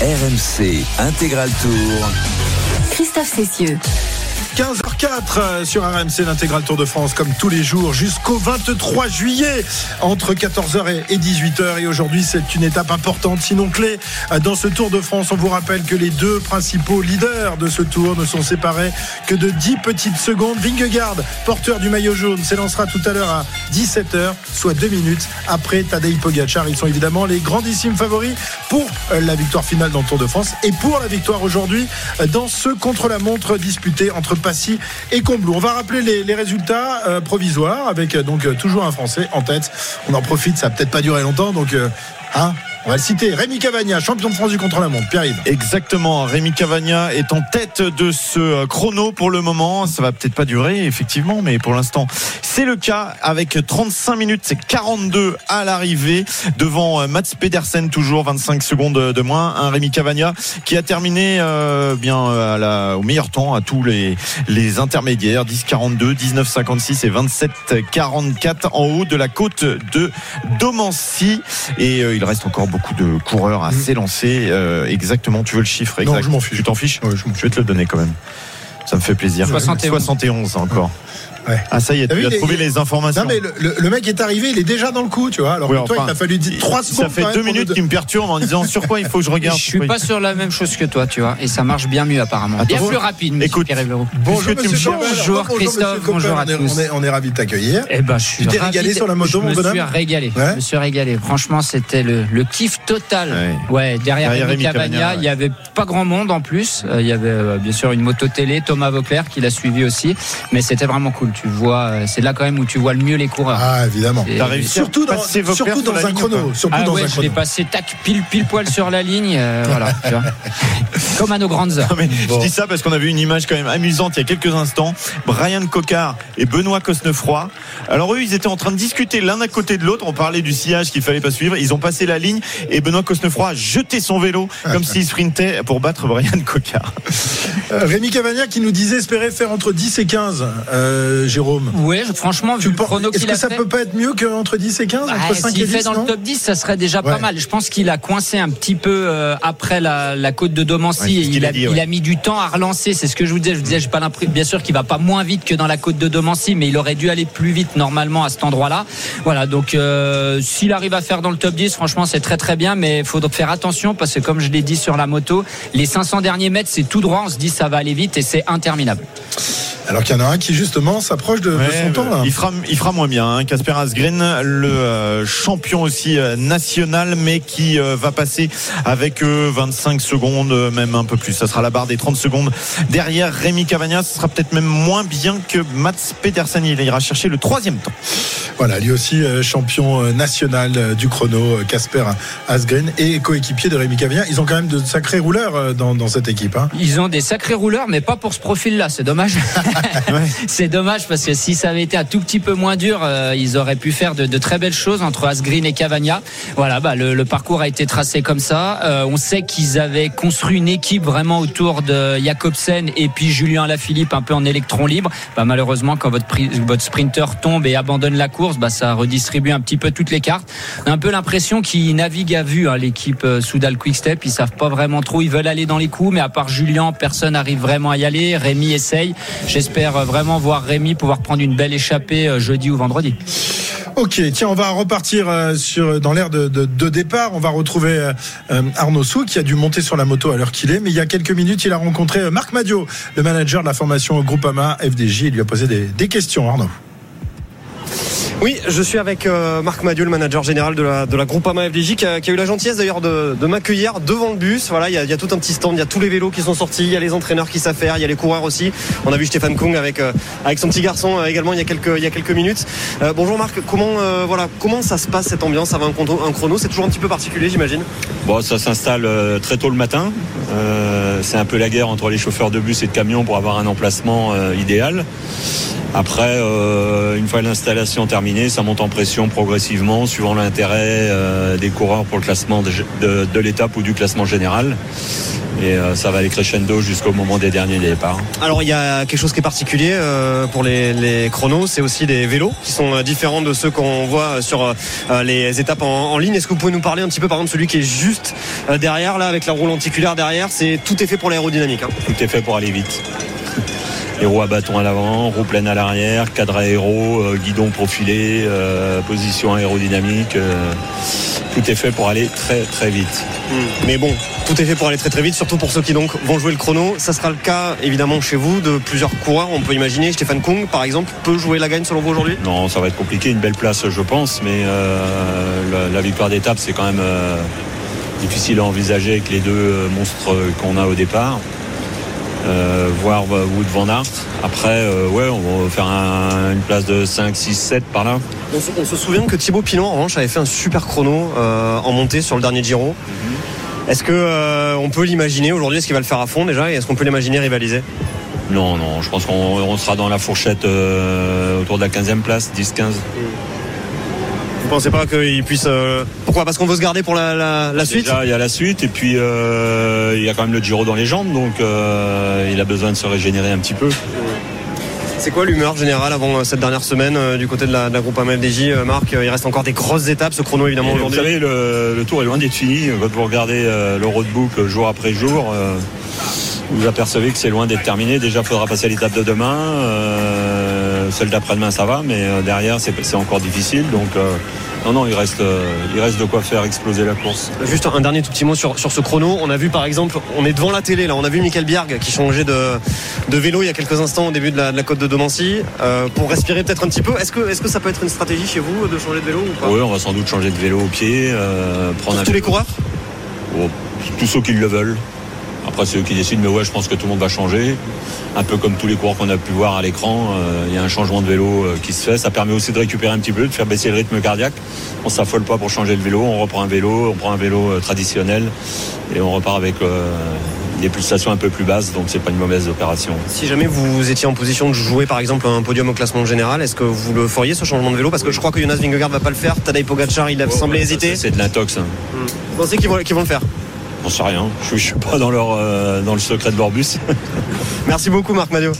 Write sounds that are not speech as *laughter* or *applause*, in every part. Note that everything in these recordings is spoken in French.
RMC Intégral Tour. Christophe Cessieux. 15h04 sur RMC l'intégral Tour de France comme tous les jours jusqu'au 23 juillet entre 14h et 18h et aujourd'hui c'est une étape importante. Sinon clé dans ce Tour de France on vous rappelle que les deux principaux leaders de ce tour ne sont séparés que de 10 petites secondes. Vingegaard porteur du maillot jaune s'élancera tout à l'heure à 17h soit 2 minutes après Tadej Pogacar. Ils sont évidemment les grandissimes favoris pour la victoire finale dans le Tour de France et pour la victoire aujourd'hui dans ce contre-la-montre disputé entre Et Combloux. On va rappeler les, résultats euh, provisoires avec euh, donc euh, toujours un Français en tête. On en profite, ça va peut-être pas durer longtemps, donc hein, on va citer. Rémi Cavagna, champion de France du contre-la-montre. Pierre-Yves. Exactement. Rémi Cavagna est en tête de ce chrono pour le moment. Ça va peut-être pas durer, effectivement, mais pour l'instant, c'est le cas avec 35 minutes. C'est 42 à l'arrivée devant Mats Pedersen, toujours 25 secondes de moins. Un Rémi Cavagna qui a terminé euh, bien la, au meilleur temps à tous les, intermédiaires. 10-42, 19-56 et 27-44 en haut de la côte de Domancy. Et euh, il reste encore beaucoup de coureurs à s'élancer. Euh, exactement, tu veux le chiffre exact Non, je m'en fiche. Tu t'en fiches Ouais, je vais te le donner quand même. Ça me fait plaisir. 71. 71 encore. Ouais. Ah ça y est, tu vu, as trouvé il les informations. Non mais le, le- le mec est arrivé, il est déjà dans le coup, tu vois. Alors Oui, que toi, enfin, il t'a fallu 3 secondes. Ça fait quand même deux pour minutes nous- qu'il me perturbe en disant sur quoi il faut que je regarde. Je suis pas sur la même chose que toi, tu vois, et ça marche bien mieux apparemment. bien Attends, plus rapide, écoute. Bonjour, me. Coppel. Bonjour, Bonjour, Christophe, bonjour à On est- tous. On est, on est ravis de t'accueillir. Eh ben, je suis Tu régalé de- sur la moto, je mon me bonhomme suis régalé. Je me suis régalé. Franchement, c'était le, le kiff total. Ouais. Derrière, Rémi Cavagna, il y avait pas grand monde en plus. Euh, Il y avait euh, bien sûr une moto télé, Thomas Vauclair qui l'a suivi aussi, mais c'était vraiment cool. Tu vois, euh, c'est là quand même où tu vois le mieux les coureurs. Ah, évidemment. Et- T'as réussi Surtout à dans, surtout sur un ligne chrono. Surtout Ah dans ouais, un je l'ai passé tac pile pile poil sur la ligne, euh, *laughs* voilà, tu vois. comme à nos grandes heures. Non, mais Bon. Je dis ça parce qu'on a vu une image quand même amusante il y a quelques instants. Brian Cocard et Benoît Cosnefroy. Alors eux, ils étaient en train de discuter l'un à côté de l'autre. On parlait du sillage qu'il fallait pas suivre. Ils ont passé la ligne et Benoît Cosnefroy a jeté son vélo comme s'il sprintait pour battre Brian Cocard. Euh, Rémi Cavagna qui nous disait espérer faire entre 10 et 15, euh, Jérôme. Ouais, je- franchement, vu Tu le penses- chrono Est-ce que ça fait. peut pas être mieux qu'entre 10 et 15 Bah, Entre 5 et S'il 10 fait dans le top 10, ça serait déjà Ouais. pas mal. Je pense qu'il a coincé un petit peu euh, après la, la côte de Domancy. Ouais, il, a a, dit, il ouais. a mis du temps à relancer. C'est ce que je vous disais. Je vous disais, j'ai pas l'impression, bien sûr, qu'il va pas moins vite que dans la côte de Domancy, mais il aurait dû aller plus vite normalement à cet endroit-là. Voilà. Donc, euh, s'il arrive à faire dans le top 10, franchement, c'est très très bien. Mais il faut donc faire attention parce que comme je l'ai dit sur la moto, les 500 derniers mètres, c'est tout droit. On se dit ça va aller vite et c'est interminable. Alors qu'il y en a un qui justement s'approche de, son temps là. il fera, il fera moins bien. hein. Casper Asgreen, le euh, champion aussi euh, national, mais qui euh, va passer avec euh, 25 secondes, même un peu plus. Ça sera la barre des 30 secondes derrière Rémi Cavagna. Ce sera peut-être même moins bien que Mats Petersen. Il ira chercher le troisième temps. Voilà, lui aussi euh, champion national euh, du chrono, Casper Asgreen et coéquipier de Rémi Cavagna. Ils ont quand même de sacrés rouleurs euh, dans, dans cette équipe. Hein. Ils ont des sacrés rouleurs, mais pas pour ce profil-là. C'est dommage. *laughs* c'est dommage parce que si ça avait été un tout petit peu moins dur, euh, ils auraient pu faire de, de très belles choses entre Asgreen et Cavagna. Voilà, bah, le, le parcours a été tracé comme ça. Euh, on sait qu'ils avaient construit une équipe vraiment autour de Jacobsen et puis Julien Lafilippe un peu en électron libre. Bah, malheureusement, quand votre, votre sprinter tombe et abandonne la course, bah, ça redistribue un petit peu toutes les cartes. On a un peu l'impression qu'ils naviguent à vue, hein, l'équipe euh, Soudal Quickstep. Ils savent pas vraiment trop. Ils veulent aller dans les coups, mais à part Julien, personne n'arrive vraiment à y aller. Rémi essaye. Euh, vraiment voir Rémi pouvoir prendre une belle échappée euh, jeudi ou vendredi. Ok, tiens, on va repartir euh, dans l'air de, départ. On va retrouver Arnaud Sou qui a dû monter sur la moto à l'heure qu'il est. Mais il y a quelques minutes, il a rencontré Marc Madio, le manager de la formation Groupama FDJ. Il lui a posé des, des questions, Arnaud. Oui, je suis avec euh, Marc Madieu, le manager général de la, de la Groupama FDJ, qui a, eu la gentillesse d'ailleurs de, de m'accueillir devant le bus. Voilà, il y, a, tout un petit stand, il y a tous les vélos qui sont sortis, il y a les entraîneurs qui faire, il y a les coureurs aussi. On a vu Stéphane Kung avec, euh, avec son petit garçon euh, également il y a quelques, minutes. Bonjour Marc, comment, voilà, comment ça se passe cette ambiance avant un chrono? C'est toujours un petit peu particulier, j'imagine Bon, ça s'installe euh, très tôt le matin. Euh, c'est un peu la guerre entre les chauffeurs de bus et de camions pour avoir un emplacement euh, idéal. Après, une fois l'installation terminée, ça monte en pression progressivement, suivant l'intérêt des coureurs pour le classement de l'étape ou du classement général. Et euh, ça va aller crescendo jusqu'au moment des derniers départs. Alors il y a quelque chose qui est particulier euh, pour les, les chronos, c'est aussi des vélos qui sont euh, différents de ceux qu'on voit sur les étapes en, en ligne. Est-ce que vous pouvez nous parler un petit peu par exemple celui qui est juste derrière là avec la roue lenticulaire derrière C'est tout est fait pour l'aérodynamique. hein. Tout est fait pour aller vite. Les roues à bâton à l'avant, roues pleines à l'arrière, cadre aéro, guidon profilé, euh, position aérodynamique. euh, tout est fait pour aller très très vite. Mais bon, tout est fait pour aller très très vite, surtout pour ceux qui donc vont jouer le chrono. Ça sera le cas évidemment chez vous de plusieurs coureurs. On peut imaginer Stéphane Kung par exemple peut jouer la gagne selon vous aujourd'hui? Non, ça va être compliqué, une belle place je pense, mais euh, la, la victoire d'étape c'est quand même euh, difficile à envisager avec les deux euh, monstres qu'on a au départ. Euh, voir euh, Wood Van Aert. Après, euh, ouais, on va faire un- une place de 5, 6, 7 par là. On se, on se souvient que Thibaut Pinot en revanche avait fait un super chrono euh, en montée sur le dernier Giro. Est-ce que on peut l'imaginer aujourd'hui Est-ce qu'il va le faire à fond déjà Et est-ce qu'on peut l'imaginer rivaliser? Non, non, je pense qu'on on sera dans la fourchette autour de la 15e place, 10-15. Vous pensez pas qu'il puisse euh, Pourquoi? Parce qu'on veut se garder pour la, la- la suite? Déjà, il y a la suite, et puis euh, il y a quand même le Giro dans les jambes, donc euh, il a besoin de se régénérer un petit peu. C'est quoi l'humeur générale avant cette dernière semaine euh, du côté de la, de la groupe AMFDJ euh, Marc, euh, il reste encore des grosses étapes, ce chrono évidemment Et vous aujourd'hui. savez, le, le tour est loin d'être fini. Quand vous regardez le roadbook jour après jour, vous apercevez que c'est loin d'être terminé. Déjà, il faudra passer à l'étape de demain. Celle d'après-demain, ça va, mais derrière, c'est encore difficile. Donc, non, non, il reste, euh, il reste de quoi faire exploser la course. Juste un dernier tout petit mot sur, sur ce chrono. On a vu par exemple, on est devant la télé là, on a vu Michael Bierg qui changeait de, de vélo il y a quelques instants au début de la, de la côte de Domancy euh, pour respirer peut-être un petit peu. Est-ce que, ça peut être une stratégie chez vous de changer de vélo ou pas? Oui, on va sans doute changer de vélo au pied, euh, prendre Pour un tous les coureurs? Oh, tous ceux qui le veulent. Après, c'est eux qui décident, mais ouais, je pense que tout le monde va changer. Un peu comme tous les coureurs qu'on a pu voir à l'écran, euh, il y a un changement de vélo euh, qui se fait. Ça permet aussi de récupérer un petit peu, de faire baisser le rythme cardiaque. On s'affole pas pour changer le vélo, on reprend un vélo, on prend un vélo euh, traditionnel et on repart avec des pulsations un peu plus basses, donc c'est pas une mauvaise opération. Si jamais vous étiez en position de jouer par exemple un podium au classement général, est-ce que vous le feriez ce changement de vélo? Parce que je crois que Jonas Vingegaard va pas le faire, Tadej Pogacar il a semblé Ouais, hésiter. C'est de l'intox. hein. Vous pensez qu'ils vont, qu'ils vont le faire J'en sais rien. Je, je suis pas euh, dans le secret de leur bus. Merci beaucoup Marc Madio.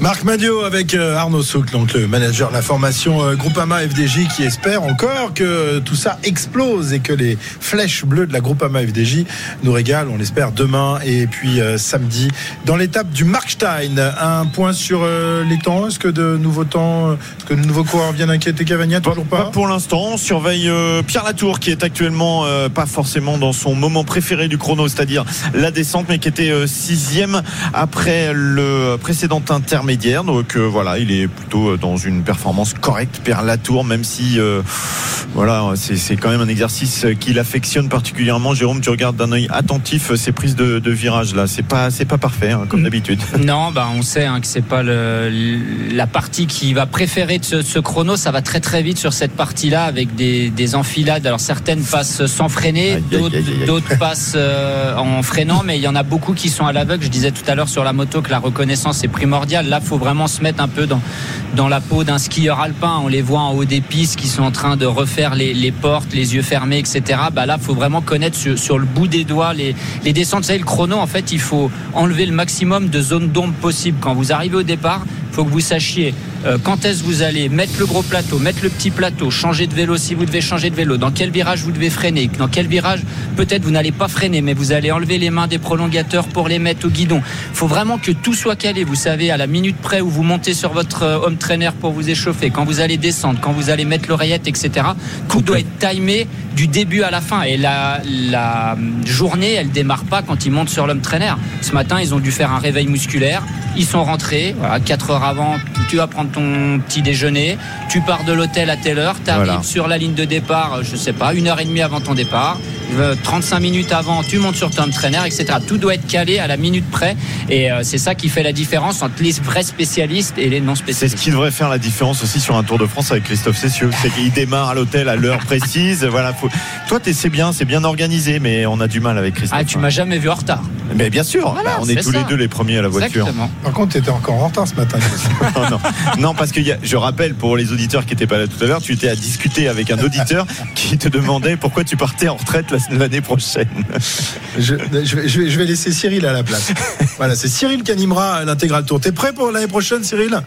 Marc Madio avec euh, Arnaud Souk, donc le manager de la formation euh, Groupama FDJ, qui espère encore que tout ça explose et que les flèches bleues de la Groupama FDJ nous régalent. On l'espère demain et puis euh, samedi dans l'étape du Markstein. Un point sur euh, les temps. Est-ce que de nouveaux temps, est-ce que de nouveaux coureurs viennent inquiéter Cavagna Toujours Pas pas. pour l'instant. On surveille euh, Pierre Latour qui est actuellement pas forcément dans son moment préféré du chrono, c'est-à-dire la descente, mais qui était sixième après le précédent intermédiaire. Donc euh, voilà, il est plutôt euh, dans une performance correcte, Pierre Latour, même si euh, voilà, c'est quand même un exercice qu'il affectionne particulièrement. Jérôme, tu regardes d'un œil attentif ces prises de, de virage là. C'est pas c'est pas parfait hein, comme d'habitude. *laughs* Non, bah on sait hein, que c'est pas le, la partie qui va préférer de ce, ce chrono. Ça va très très vite sur cette partie-là avec des, des enfilades. Alors certaines passent sans freiner, d'autres *laughs* passent euh, en freinant, mais il y en a beaucoup qui sont à l'aveugle. Je disais tout à l'heure sur la moto que la reconnaissance est primordiale. Là, faut vraiment se mettre un peu dans la peau d'un skieur alpin. On les voit en haut des pistes qui sont en train de refaire les, portes, les yeux fermés, etc. Bah là, faut vraiment connaître sur, le bout des doigts les, les descentes. Vous savez, le chrono, en fait, il faut enlever le maximum de zones d'ombre possible. Quand vous arrivez au départ, faut que vous sachiez euh, quand est-ce que vous allez mettre le gros plateau, mettre le petit plateau, changer de vélo si vous devez changer de vélo, dans quel virage vous devez freiner, dans quel virage peut-être vous n'allez pas freiner, mais vous allez enlever les mains des prolongateurs pour les mettre au guidon. faut vraiment que tout soit calé, vous savez, à la minute près où vous montez sur votre euh, home trainer pour vous échauffer, quand vous allez descendre, quand vous allez mettre l'oreillette, etc. Tout doit être timé du début à la fin. Et la, la journée, elle démarre pas quand ils montent sur l'homme trainer. Ce matin, ils ont dû faire un réveil musculaire. Ils sont rentrés, voilà, 4 heures avant, tu vas prendre ton petit déjeuner, tu pars de l'hôtel à telle heure, tu arrives Voilà. sur la ligne de départ, je sais pas, une heure et demie avant ton départ, 35 minutes avant, tu montes sur ton trainer, etc. Tout doit être calé à la minute près. Et euh, c'est ça qui fait la différence entre les vrais spécialistes et les non C'est spécialistes. ce qui devrait faire la différence aussi sur un Tour de France avec Christophe Cessieux. C'est qu'il démarre à l'hôtel à l'heure précise. *laughs* Voilà, faut... Toi, t'es- c'est bien, c'est bien organisé, mais on a du mal avec Christophe. Ah, tu m'as jamais vu en retard. Mais bien sûr, Voilà, bah, on est, c'est tous ça. les deux les premiers à la voiture. Exactement. Par contre, tu étais encore en retard ce matin. *laughs* non, non. Non, parce que y a- je rappelle pour les auditeurs qui n'étaient pas là tout à l'heure, tu étais à discuter avec un auditeur qui te demandait pourquoi tu partais en retraite la- l'année prochaine. je, je vais, je je laisser Cyril à la place. Voilà, c'est Cyril qui animera l'intégral tour. T'es prêt pour l'année prochaine, Cyril?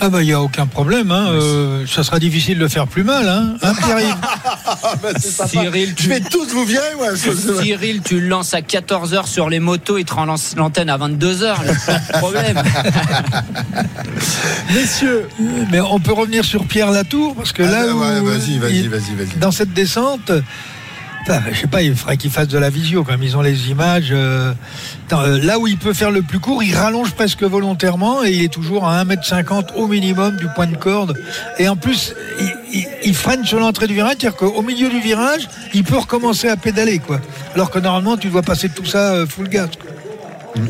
Ah bah il n'y a aucun problème. Hein. Euh, ça sera difficile de le faire plus mal. Hein, Hein, Cyril, *laughs* Je tu, vais tous vous virer, moi. Cyril, tu le lances à 14h sur les motos, il te relance l'antenne à 22h. Pas de problème. *laughs* Messieurs. Mais on peut revenir sur Pierre Latour parce que Ah, là où ouais, vas-y, vas-y, il- vas-y, vas-y. dans cette descente, enfin, je sais pas, il faudrait qu'il fasse de la visio quand même. Ils ont les images. euh, attends, euh, là où il peut faire le plus court, il rallonge presque volontairement et il est toujours à 1m50 au minimum du point de corde. Et en plus, il, il- il freine sur l'entrée du virage, c'est-à-dire qu'au milieu du virage, il peut recommencer à pédaler, quoi. Alors que normalement, tu dois passer tout ça euh, full gas. quoi.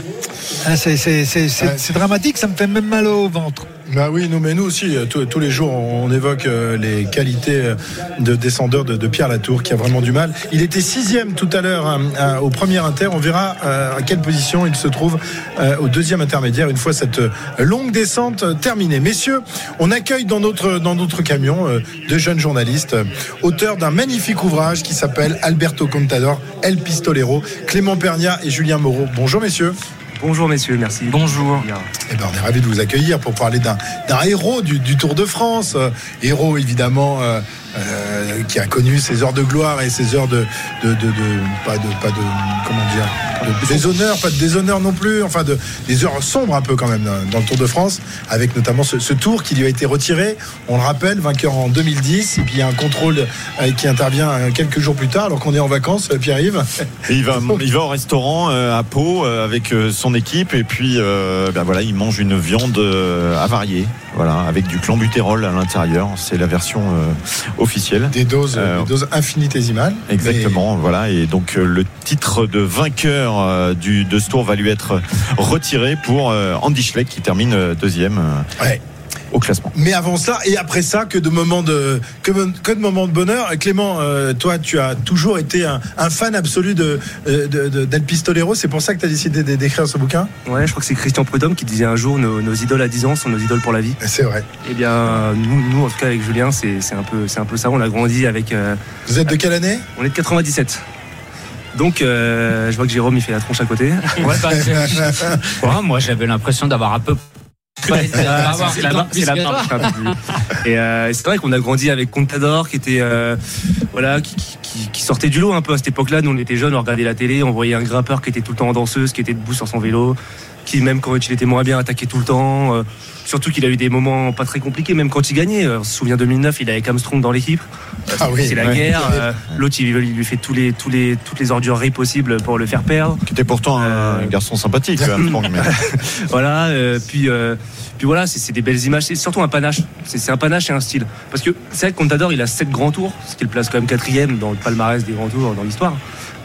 Hein, c'est dramatique, ça me fait même mal au ventre. Bah oui, nous, mais nous aussi, euh, tous, les jours, on évoque euh, les qualités euh, de descendeur de, Pierre Latour, qui a vraiment du mal. Il était sixième tout à l'heure au premier inter. On verra à quelle position il se trouve au deuxième intermédiaire une fois cette longue descente terminée. Messieurs, on accueille dans notre dans notre camion deux jeunes journalistes, auteurs d'un magnifique ouvrage qui s'appelle Alberto Contador, El Pistolero, Clément Pernia et Julien Moreau. Bonjour messieurs. Bonjour messieurs, merci. Bonjour. Eh ben, on est ravis de vous accueillir pour parler d'un héros du, du Tour de France. Euh, héros, évidemment, euh, euh, qui a connu ses heures de gloire et ses heures de. de, de, de- pas de. Pas de comment dire de déshonneur, pas de déshonneur non plus. Enfin, de, des heures sombres un peu quand même dans, le Tour de France, avec notamment ce, ce tour qui lui a été retiré. On le rappelle, vainqueur en 2010. Et puis il y a un contrôle euh, qui intervient euh, quelques jours plus tard, alors qu'on est en vacances, Pierre-Yves. *laughs* Il va, il va au restaurant à Pau avec son équipe et puis euh, ben voilà, il mange une viande avariée, voilà, avec du clenbutérol à l'intérieur. C'est la version euh, Des doses, Euh, des doses infinitésimales. Exactement, voilà. Et donc euh, le titre de vainqueur euh, du, de ce tour va lui être retiré pour euh, Andy Schleck qui termine deuxième Ouais. Au classement. Mais avant ça et après ça, que de moments de que, que de moments de bonheur. Clément, euh, toi, tu as toujours été un, un fan absolu de, euh, de, de- d'El Pistolero. C'est pour ça que tu as décidé d'é- d'écrire ce bouquin? Ouais, je crois que c'est Christian Prudhomme qui disait un jour nos, nos idoles à 10 ans sont nos idoles pour la vie. C'est vrai. Eh bien, nous, nous en tout cas avec Julien, c'est c'est un peu, c'est un peu ça. On a grandi avec. euh, Vous êtes de quelle année? on est de 97. Donc, euh, je vois que Jérôme il fait la tronche à côté. Ouais, bah, *laughs* Ouais, moi, j'avais l'impression d'avoir un peu. C'est la barre, c'est la peu plus. Et euh, c'est vrai qu'on a grandi avec Contador qui était euh, voilà qui, qui- qui- qui sortait du lot un peu à cette époque-là. Nous on était jeunes, on regardait la télé, on voyait un grimpeur qui était tout le temps en danseuse, qui était debout sur son vélo, qui même quand il était moins bien attaquait tout le temps. Surtout qu'il a eu des moments pas très compliqués, même quand il gagnait. On se souvient 2009, il avait Armstrong dans l'équipe. Ah oui, c'est la ouais. guerre. euh, L'autre il, lui fait tous les, tous les, toutes les ordureries possibles pour le faire perdre. Qui était pourtant un Euh, garçon sympathique. *laughs* Armstrong, mais- *laughs* voilà, euh, puis, euh, puis voilà, c'est des belles images. C'est surtout un panache. C'est un panache et un style. Parce que c'est vrai que Contador, il a 7 grands tours, ce qui le place quand même quatrième dans le palmarès des grands tours dans l'histoire,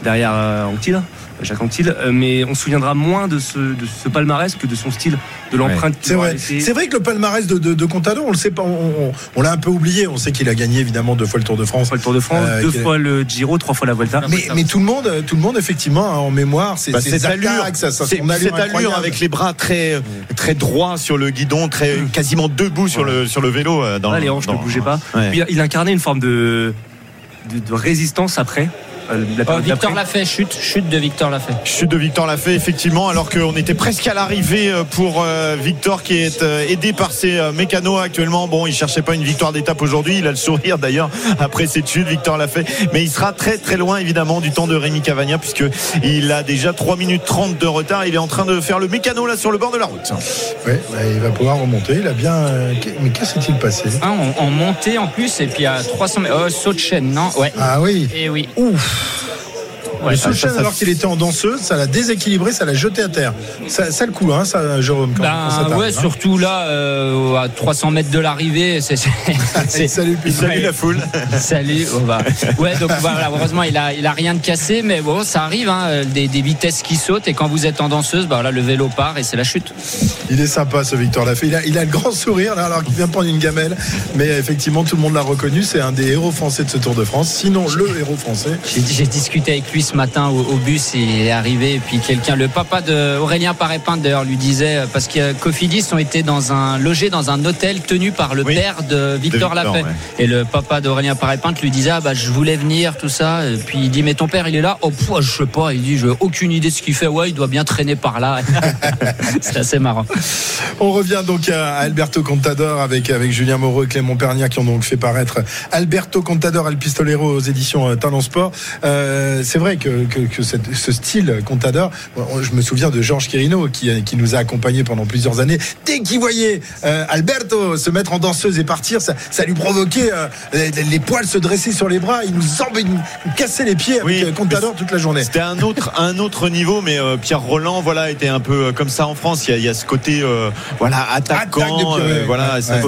derrière Anquetil, Jacques Anquetil. Euh, mais on se souviendra moins de ce, de ce palmarès que de son style, de l'empreinte C'est vrai. C'est vrai que le palmarès de, de, de Contador, on le sait pas, on, on- on l'a un peu oublié. On sait qu'il a gagné évidemment deux fois le Tour de France. Fois le Tour de France, Euh, deux fois le Giro, trois fois la Vuelta. Mais, mais tout le monde, tout le monde effectivement a en mémoire ses, Bah, cette allure, c'est- cette allure avec les bras très très droits sur le guidon, très quasiment debout sur le sur le vélo. euh, Dans, Là, les hanches ne bougeaient pas. Ouais. Puis, il incarnait une forme de, de, de résistance après. Euh, la Oh, Victor l'a fait, chute, chute de Victor l'a fait. Chute de Victor l'a fait effectivement alors qu'on était presque à l'arrivée euh, pour euh, Victor qui est aidé par ses mécanos actuellement. Bon, il cherchait pas une victoire d'étape aujourd'hui, il a le sourire d'ailleurs *laughs* après cette chute, Victor l'a fait, mais il sera très très loin évidemment du temps de Rémi Cavagna puisque il a déjà 3 minutes 30 de retard, il est en train de faire le mécano là sur le bord de la route. Ouais, bah, il va pouvoir remonter. Il a bien. Mais qu'est-ce qui s'est-il passé? Hein, en, en montée en plus, et puis à 300 mètres. Oh, saut de chaîne, non Ouais. Ah oui. Et oui. le Yeah. Ça, Soulchen, ça, ça- alors qu'il était en danseuse, ça l'a déséquilibré, ça l'a jeté à terre. Ça, ça le coup, hein, ça, Jérôme. Quand, Ben, ouais, hein. surtout là, euh, à 300 mètres de l'arrivée, *laughs* c'est. Salut, Ouais. la foule. *laughs* Salut. oh bah. Ouais, donc voilà, heureusement, il a, il a rien de cassé, mais bon, ça arrive, hein, des, des vitesses qui sautent, et quand vous êtes en danseuse, bah voilà, le vélo part et c'est la chute. Il est sympa ce Victor Lafay. Il a, il a le grand sourire là, alors qu'il vient prendre une gamelle. Mais effectivement, tout le monde l'a reconnu. C'est un des héros français de ce Tour de France. Sinon, le héros français. J'ai j'ai discuté avec lui ce matin au, au bus, il est arrivé, et puis quelqu'un, le papa de Aurélien Parépin d'ailleurs, lui disait, euh, parce que Cofidis ont été dans un, logés dans un hôtel tenu par le Oui. père de Victor, Victor, Lafay. ouais. Et le papa d'Aurélien Parépin lui disait, ah bah je voulais venir, tout ça. Et puis il dit, mais ton père il est là? Oh, pff, je sais pas, il dit, j'ai aucune idée de ce qu'il fait. Ouais, il doit bien traîner par là. *laughs* C'est assez marrant. On revient donc à Alberto Contador avec, avec Julien Moreau et Clément Pernia qui ont donc fait paraître Alberto Contador El Pistolero aux éditions euh, Talent Sport. Euh, c'est vrai que, que, que cette- ce style Contador, je me souviens de Georges Quirino qui, qui nous a accompagnés pendant plusieurs années. Dès qu'il voyait euh, Alberto se mettre en danseuse et partir, ça, ça lui provoquait euh, les, les poils se dresser sur les bras. Il nous, embê- il nous cassait les pieds avec Oui, euh, Contador toute la journée. C'était un autre, un autre niveau, mais euh, Pierre Roland, voilà, était un peu comme ça en France. Il y a, il y a ce côté, euh, voilà, attaquant, Attaque Pierre, euh, ouais, voilà, ouais. ça,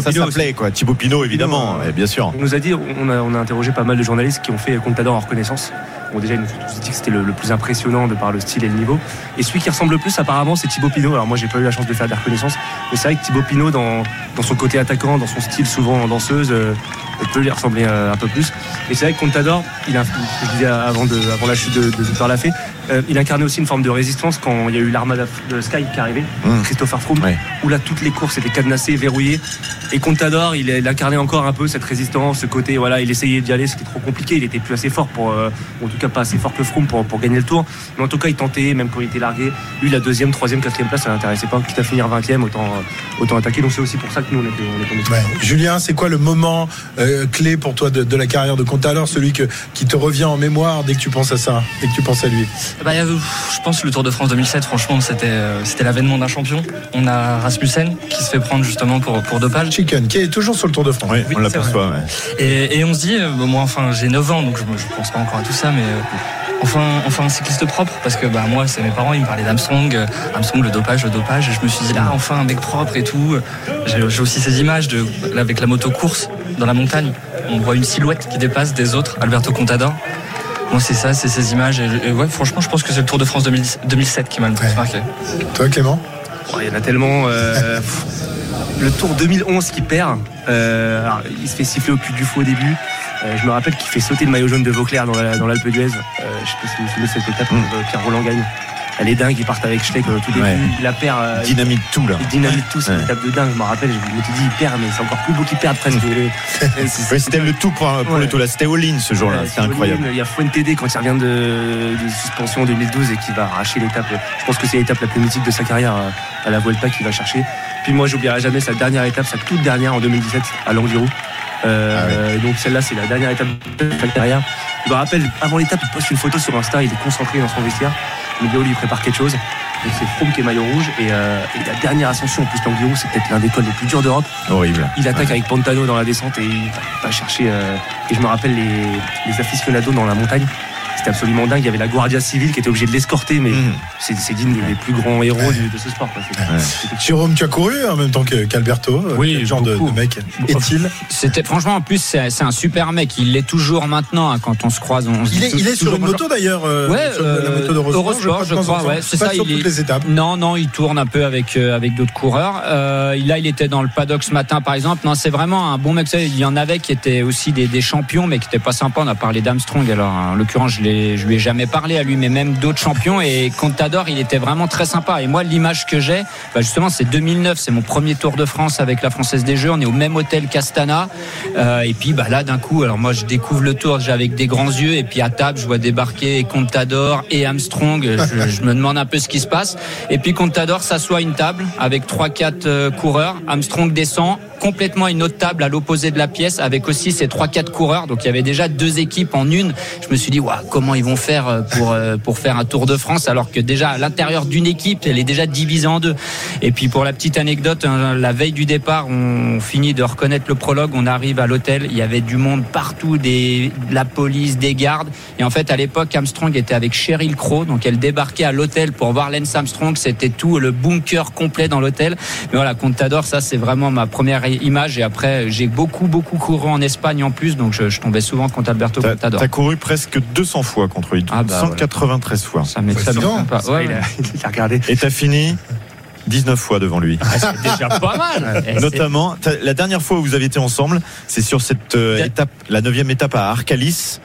quoi. Thibaut Pinot, évidemment, ouais, bien sûr. On nous a dit, on a, on a interrogé pas mal de journalistes qui ont fait Contador en reconnaissance. Bon, déjà, ils nous tous dit que c'était le, plus impressionnant de par le style et le niveau. Et celui qui ressemble le plus, apparemment, c'est Thibaut Pinot. Alors, moi, j'ai pas eu la chance de faire des reconnaissances, mais c'est vrai que Thibaut Pinot, dans, dans son côté attaquant, dans son style souvent en danseuse, euh, peut lui ressembler euh, un peu plus. Et c'est vrai que Contador, il a, je disais avant, de, avant la chute de, de Victor euh, il incarnait aussi une forme de résistance quand il y a eu l'armada de Sky qui est arrivé, Mm. Christopher Froome, Ouais. où là, toutes les courses étaient cadenassées, verrouillées. Et Contador, il, il incarnait encore un peu cette résistance, ce côté, voilà, il essayait d'y aller, c'était trop compliqué, il était plus assez fort pour, euh, en tout cas pas assez fort que Froome pour, pour gagner le tour. Mais en tout cas, il tentait, même quand il était largué. Lui, la deuxième, troisième, quatrième place, ça l'intéressait pas. Quitte à finir 20 autant, euh, autant attaquer. Donc c'est aussi pour ça que nous, on on est. Ouais. Julien, c'est quoi le moment clé pour toi de, de la carrière de Contador, celui que, qui te revient en mémoire dès que tu penses à ça, dès que tu penses à lui? Bah, euh, je pense que le Tour de France 2007, franchement, c'était euh, c'était l'avènement d'un champion. On a Rasmussen qui se fait prendre justement pour, pour dopage. Chicken, qui est toujours sur le Tour de France. Oui, Oui, on l'aperçoit. ouais. Et, et on se dit, euh, moi, enfin, j'ai 9 ans, donc je, je pense pas encore à tout ça, mais enfin, enfin, un cycliste propre, parce que bah, moi, c'est mes parents, ils me parlaient d'Armstrong, euh, Armstrong, le dopage, le dopage, et je me suis dit, là, enfin, un mec propre et tout. J'ai j'ai aussi ces images de, avec la moto course dans la montagne. On voit une silhouette qui dépasse des autres, Alberto Contador. Moi, c'est ça, c'est ces images. Et, et ouais, franchement, je pense que c'est le Tour de France 2010 2007 qui m'a le plus Ouais. marqué. Toi, Clément il y en a tellement. euh, le Tour 2011 qui perd, euh, alors, il se fait siffler au cul du fou au début. Euh, je me rappelle qu'il fait sauter le maillot jaune de Vauclair dans la- l'Alpe d'Huez. Euh, je sais pas si vous vous souvenez de cette étape euh, Pierre Roland gagne. Elle est dingue, ils partent avec Schleck au tout début. Ouais. Il la perd. euh, Dynamite tout là. il dynamite tout, c'est une étape de dingue, je me rappelle. Je me suis dit, il perd, mais c'est encore plus beau qu'il perde presque. *laughs* C'est- Ouais, c'était le tout pour, le tout là. C'était all-in ce jour-là. Sur incroyable. Il y a Fuente quand il revient de, de suspension en 2012 et qui va arracher l'étape. Je pense que c'est l'étape la plus mythique de sa carrière euh, à la Vuelta qu'il va chercher. Puis moi, j'oublierai jamais sa dernière étape, sa toute dernière en 2017 à Languirou. Euh, Donc celle-là, c'est la dernière étape de sa carrière. Je me rappelle, avant l'étape, il poste une photo sur Insta, il est concentré dans son vestiaire. Vidéo lui prépare quelque chose. Donc c'est Froome qui est maillot rouge. Et, euh, et la dernière ascension, en plus, Languirou, c'est peut-être l'un des cols les plus durs d'Europe. Horrible. Il attaque avec Pantano dans la descente et il va chercher. euh, et je me rappelle les, les aficionados dans la montagne. C'était absolument dingue. Il y avait la Guardia Civile qui était obligée de l'escorter, mais Mhm. c'est c'est digne des plus grands héros de ce sport. quoi. C'est- c'était- Jérôme, tu as couru en même temps que- qu'Alberto. Oui, Quel genre de, de mec est-il C'était franchement en plus c'est c'est un super mec. Il l'est toujours maintenant hein, quand on se croise. On se il est, il est sur toujours une moto d'ailleurs, euh, Ouais, sur la euh, moto d'Eurosport, Eurosport, je de crois, ouais, c'est Pas ça, sur il toutes est- les étapes. Non, non, il tourne un peu avec euh, avec d'autres coureurs. Euh, là, il était dans le paddock ce matin, par exemple. Non, c'est vraiment un bon mec. Il y en avait qui étaient aussi des, des champions, mais qui étaient pas sympas. On a parlé d'Armstrong. Alors, en l'occurrence, je, l'ai- je lui ai jamais parlé à lui, mais même d'autres champions. Et Contador, il était vraiment très sympa. Et moi, l'image que j'ai, bah, justement, c'est 2009. C'est mon premier Tour de France avec la Française des Jeux. On est au même hôtel qu'Astana. Euh, et puis, bah, là, d'un coup, alors moi, je découvre le Tour avec des grands yeux. Et puis, à table, je vois débarquer Contador et Armstrong. Je, me demande un peu ce qui se passe. Et puis, Contador s'assoit à une table avec trois, quatre euh, coureurs. Armstrong descend complètement une autre table à l'opposé de la pièce avec aussi ces trois quatre coureurs. Donc il y avait déjà deux équipes en une. Je me suis dit, waouh, comment ils vont faire euh, pour euh, pour faire un Tour de France alors que déjà à l'intérieur d'une équipe, elle est déjà divisée en deux. Et puis pour la petite anecdote, hein, la veille du départ, on finit de reconnaître le prologue, on arrive à l'hôtel, il y avait du monde partout, des de la police, des gardes. Et en fait, à l'époque, Armstrong était avec Cheryl Crow, donc elle débarquait à l'hôtel pour voir Lance Armstrong. C'était tout le bunker complet dans l'hôtel. Mais voilà, Contador, ça c'est vraiment ma première image. Et après, j'ai beaucoup beaucoup couru en Espagne en plus, donc je, je tombais souvent contre Alberto T'as Contador. t'as couru presque 200 fois contre lui. Ah bah, 193 fois. Ça m'est sympa. Ouais, il, ouais. a, il a regardé. Et t'as fini 19 fois devant lui. Ah, c'est déjà pas mal. *laughs* Notamment, la dernière fois où vous avez été ensemble, c'est sur cette euh, étape, la neuvième étape à Arcalis,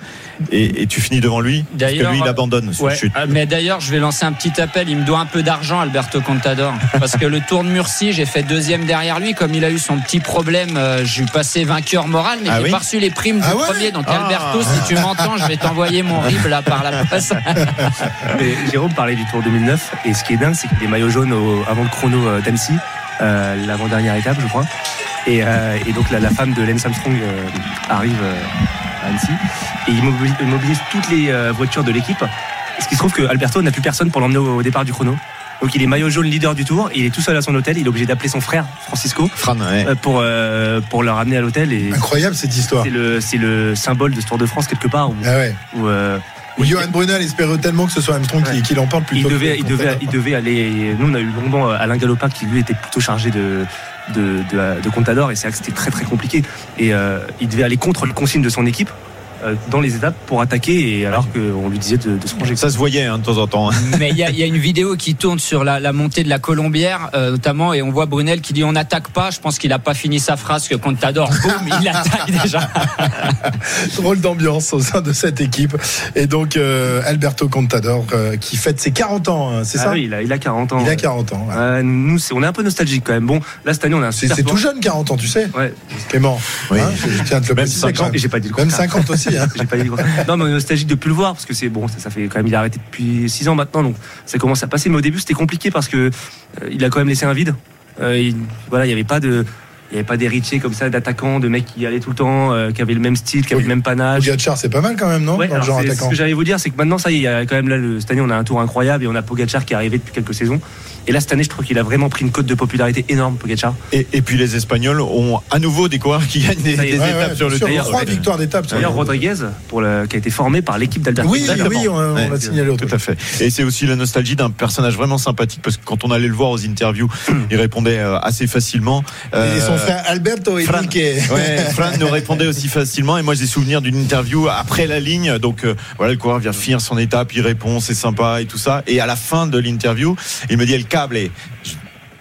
et, et tu finis devant lui. Parce que D'ailleurs, lui, il abandonne Ouais, chute. ah, mais d'ailleurs, je vais lancer un petit appel. Il me doit un peu d'argent, Alberto Contador. *laughs* Parce que le Tour de Murcie, j'ai fait deuxième derrière lui. Comme il a eu son petit problème, euh, je suis passé vainqueur moral, mais Ah j'ai oui pas reçu les primes Ah du ouais premier. Donc, Ah. Alberto, si tu m'entends, je vais t'envoyer mon *laughs* RIB là par la. *laughs* Mais Jérôme parlait du Tour 2009 et ce qui est dingue, c'est qu'il est maillot jaune au- avant le chrono euh, d'Annecy, euh, l'avant-dernière étape, je crois. Et, euh, et donc la, la femme de Lance Armstrong euh, arrive euh, à Annecy et il mobilise, il mobilise toutes les euh, voitures de l'équipe. Ce qui se trouve que Alberto n'a plus personne pour l'emmener au, départ du chrono. Donc il est maillot jaune leader du tour, il est tout seul à son hôtel, il est obligé d'appeler son frère Francisco Fran, ouais. euh, pour, euh, pour le ramener à l'hôtel Incroyable cette histoire. c'est le, symbole de ce Tour de France quelque part où, Ah ouais. où, euh, Johan Brunel espérait tellement que ce soit Armstrong qui, Ouais. qui l'emporte il plutôt devait, que il, devait, il devait aller. Nous, on a eu longtemps euh, Alain Galopin qui lui était plutôt chargé de, de, de, de Contador et c'est vrai que c'était très très compliqué. Et euh, il devait aller contre les consignes de son équipe euh, dans les étapes pour attaquer et alors qu'on lui disait de, de se ranger. Ça se voyait hein, de temps en temps. Mais il y, a- il y a une vidéo qui tourne sur la, la montée de la Colombière, euh, notamment, et on voit Brunel qui dit on n'attaque pas. Je pense qu'il a pas fini sa phrase que Contador, boum, il *laughs* attaque déjà. Drôle d'ambiance au sein de cette équipe. Et donc, euh, Alberto Contador euh, qui fête ses 40 ans, hein, c'est Ah ça oui, il a, il a 40 ans. Il a 40 ans. ouais. Euh, nous, on est un peu nostalgique quand même. Bon, là cette année, on a un C'est super c'est tour. tout jeune, 40 ans, tu sais, Ouais, Clément. Oui. Hein, je tiens à te le Même préciser 50, quand même. et j'ai pas dit le Même contraire. 50 aussi. Hein. J'ai pas dit. Non, mais nostalgique de plus le voir parce que c'est bon, ça, fait quand même. Il a arrêté depuis 6 ans maintenant, donc ça commence à passer. Mais au début, c'était compliqué parce que euh, il a quand même laissé un vide. Euh, il- voilà, il y avait pas de. Il n'y avait pas d'héritier comme ça, d'attaquants, de mecs qui allaient tout le temps, euh, qui avaient le même style, qui avaient le même panache. Pogacar, c'est pas mal quand même, non Ouais, Dans le alors genre c'est- ce attaquant. que j'allais vous dire, c'est que maintenant, ça y est, il y a quand même là, le- cette année, on a un tour incroyable et on a Pogacar qui est arrivé depuis quelques saisons. Et là, cette année, je trouve qu'il a vraiment pris une cote de popularité énorme, Pogacar. Et, et puis les Espagnols ont à nouveau des coureurs qui gagnent des, des Ouais, étapes ouais, sur le terrain. Trois victoires d'étape. D'ailleurs. Rodriguez, pour le, qui a été formé par l'équipe d'Alberto. Oui, oui, on, on Ouais, l'a signalé Tout à fait. Et c'est aussi la nostalgie d'un personnage vraiment sympathique parce que quand on allait le voir aux interviews, il répondait euh, assez facilement. Et Euh, frère Alberto Fran, ouais, Fran nous répondait aussi facilement et moi j'ai souvenir d'une interview après la ligne. Donc euh, voilà le coureur vient finir son étape il répond c'est sympa et tout ça. Et à la fin de l'interview il me dit le câble et je,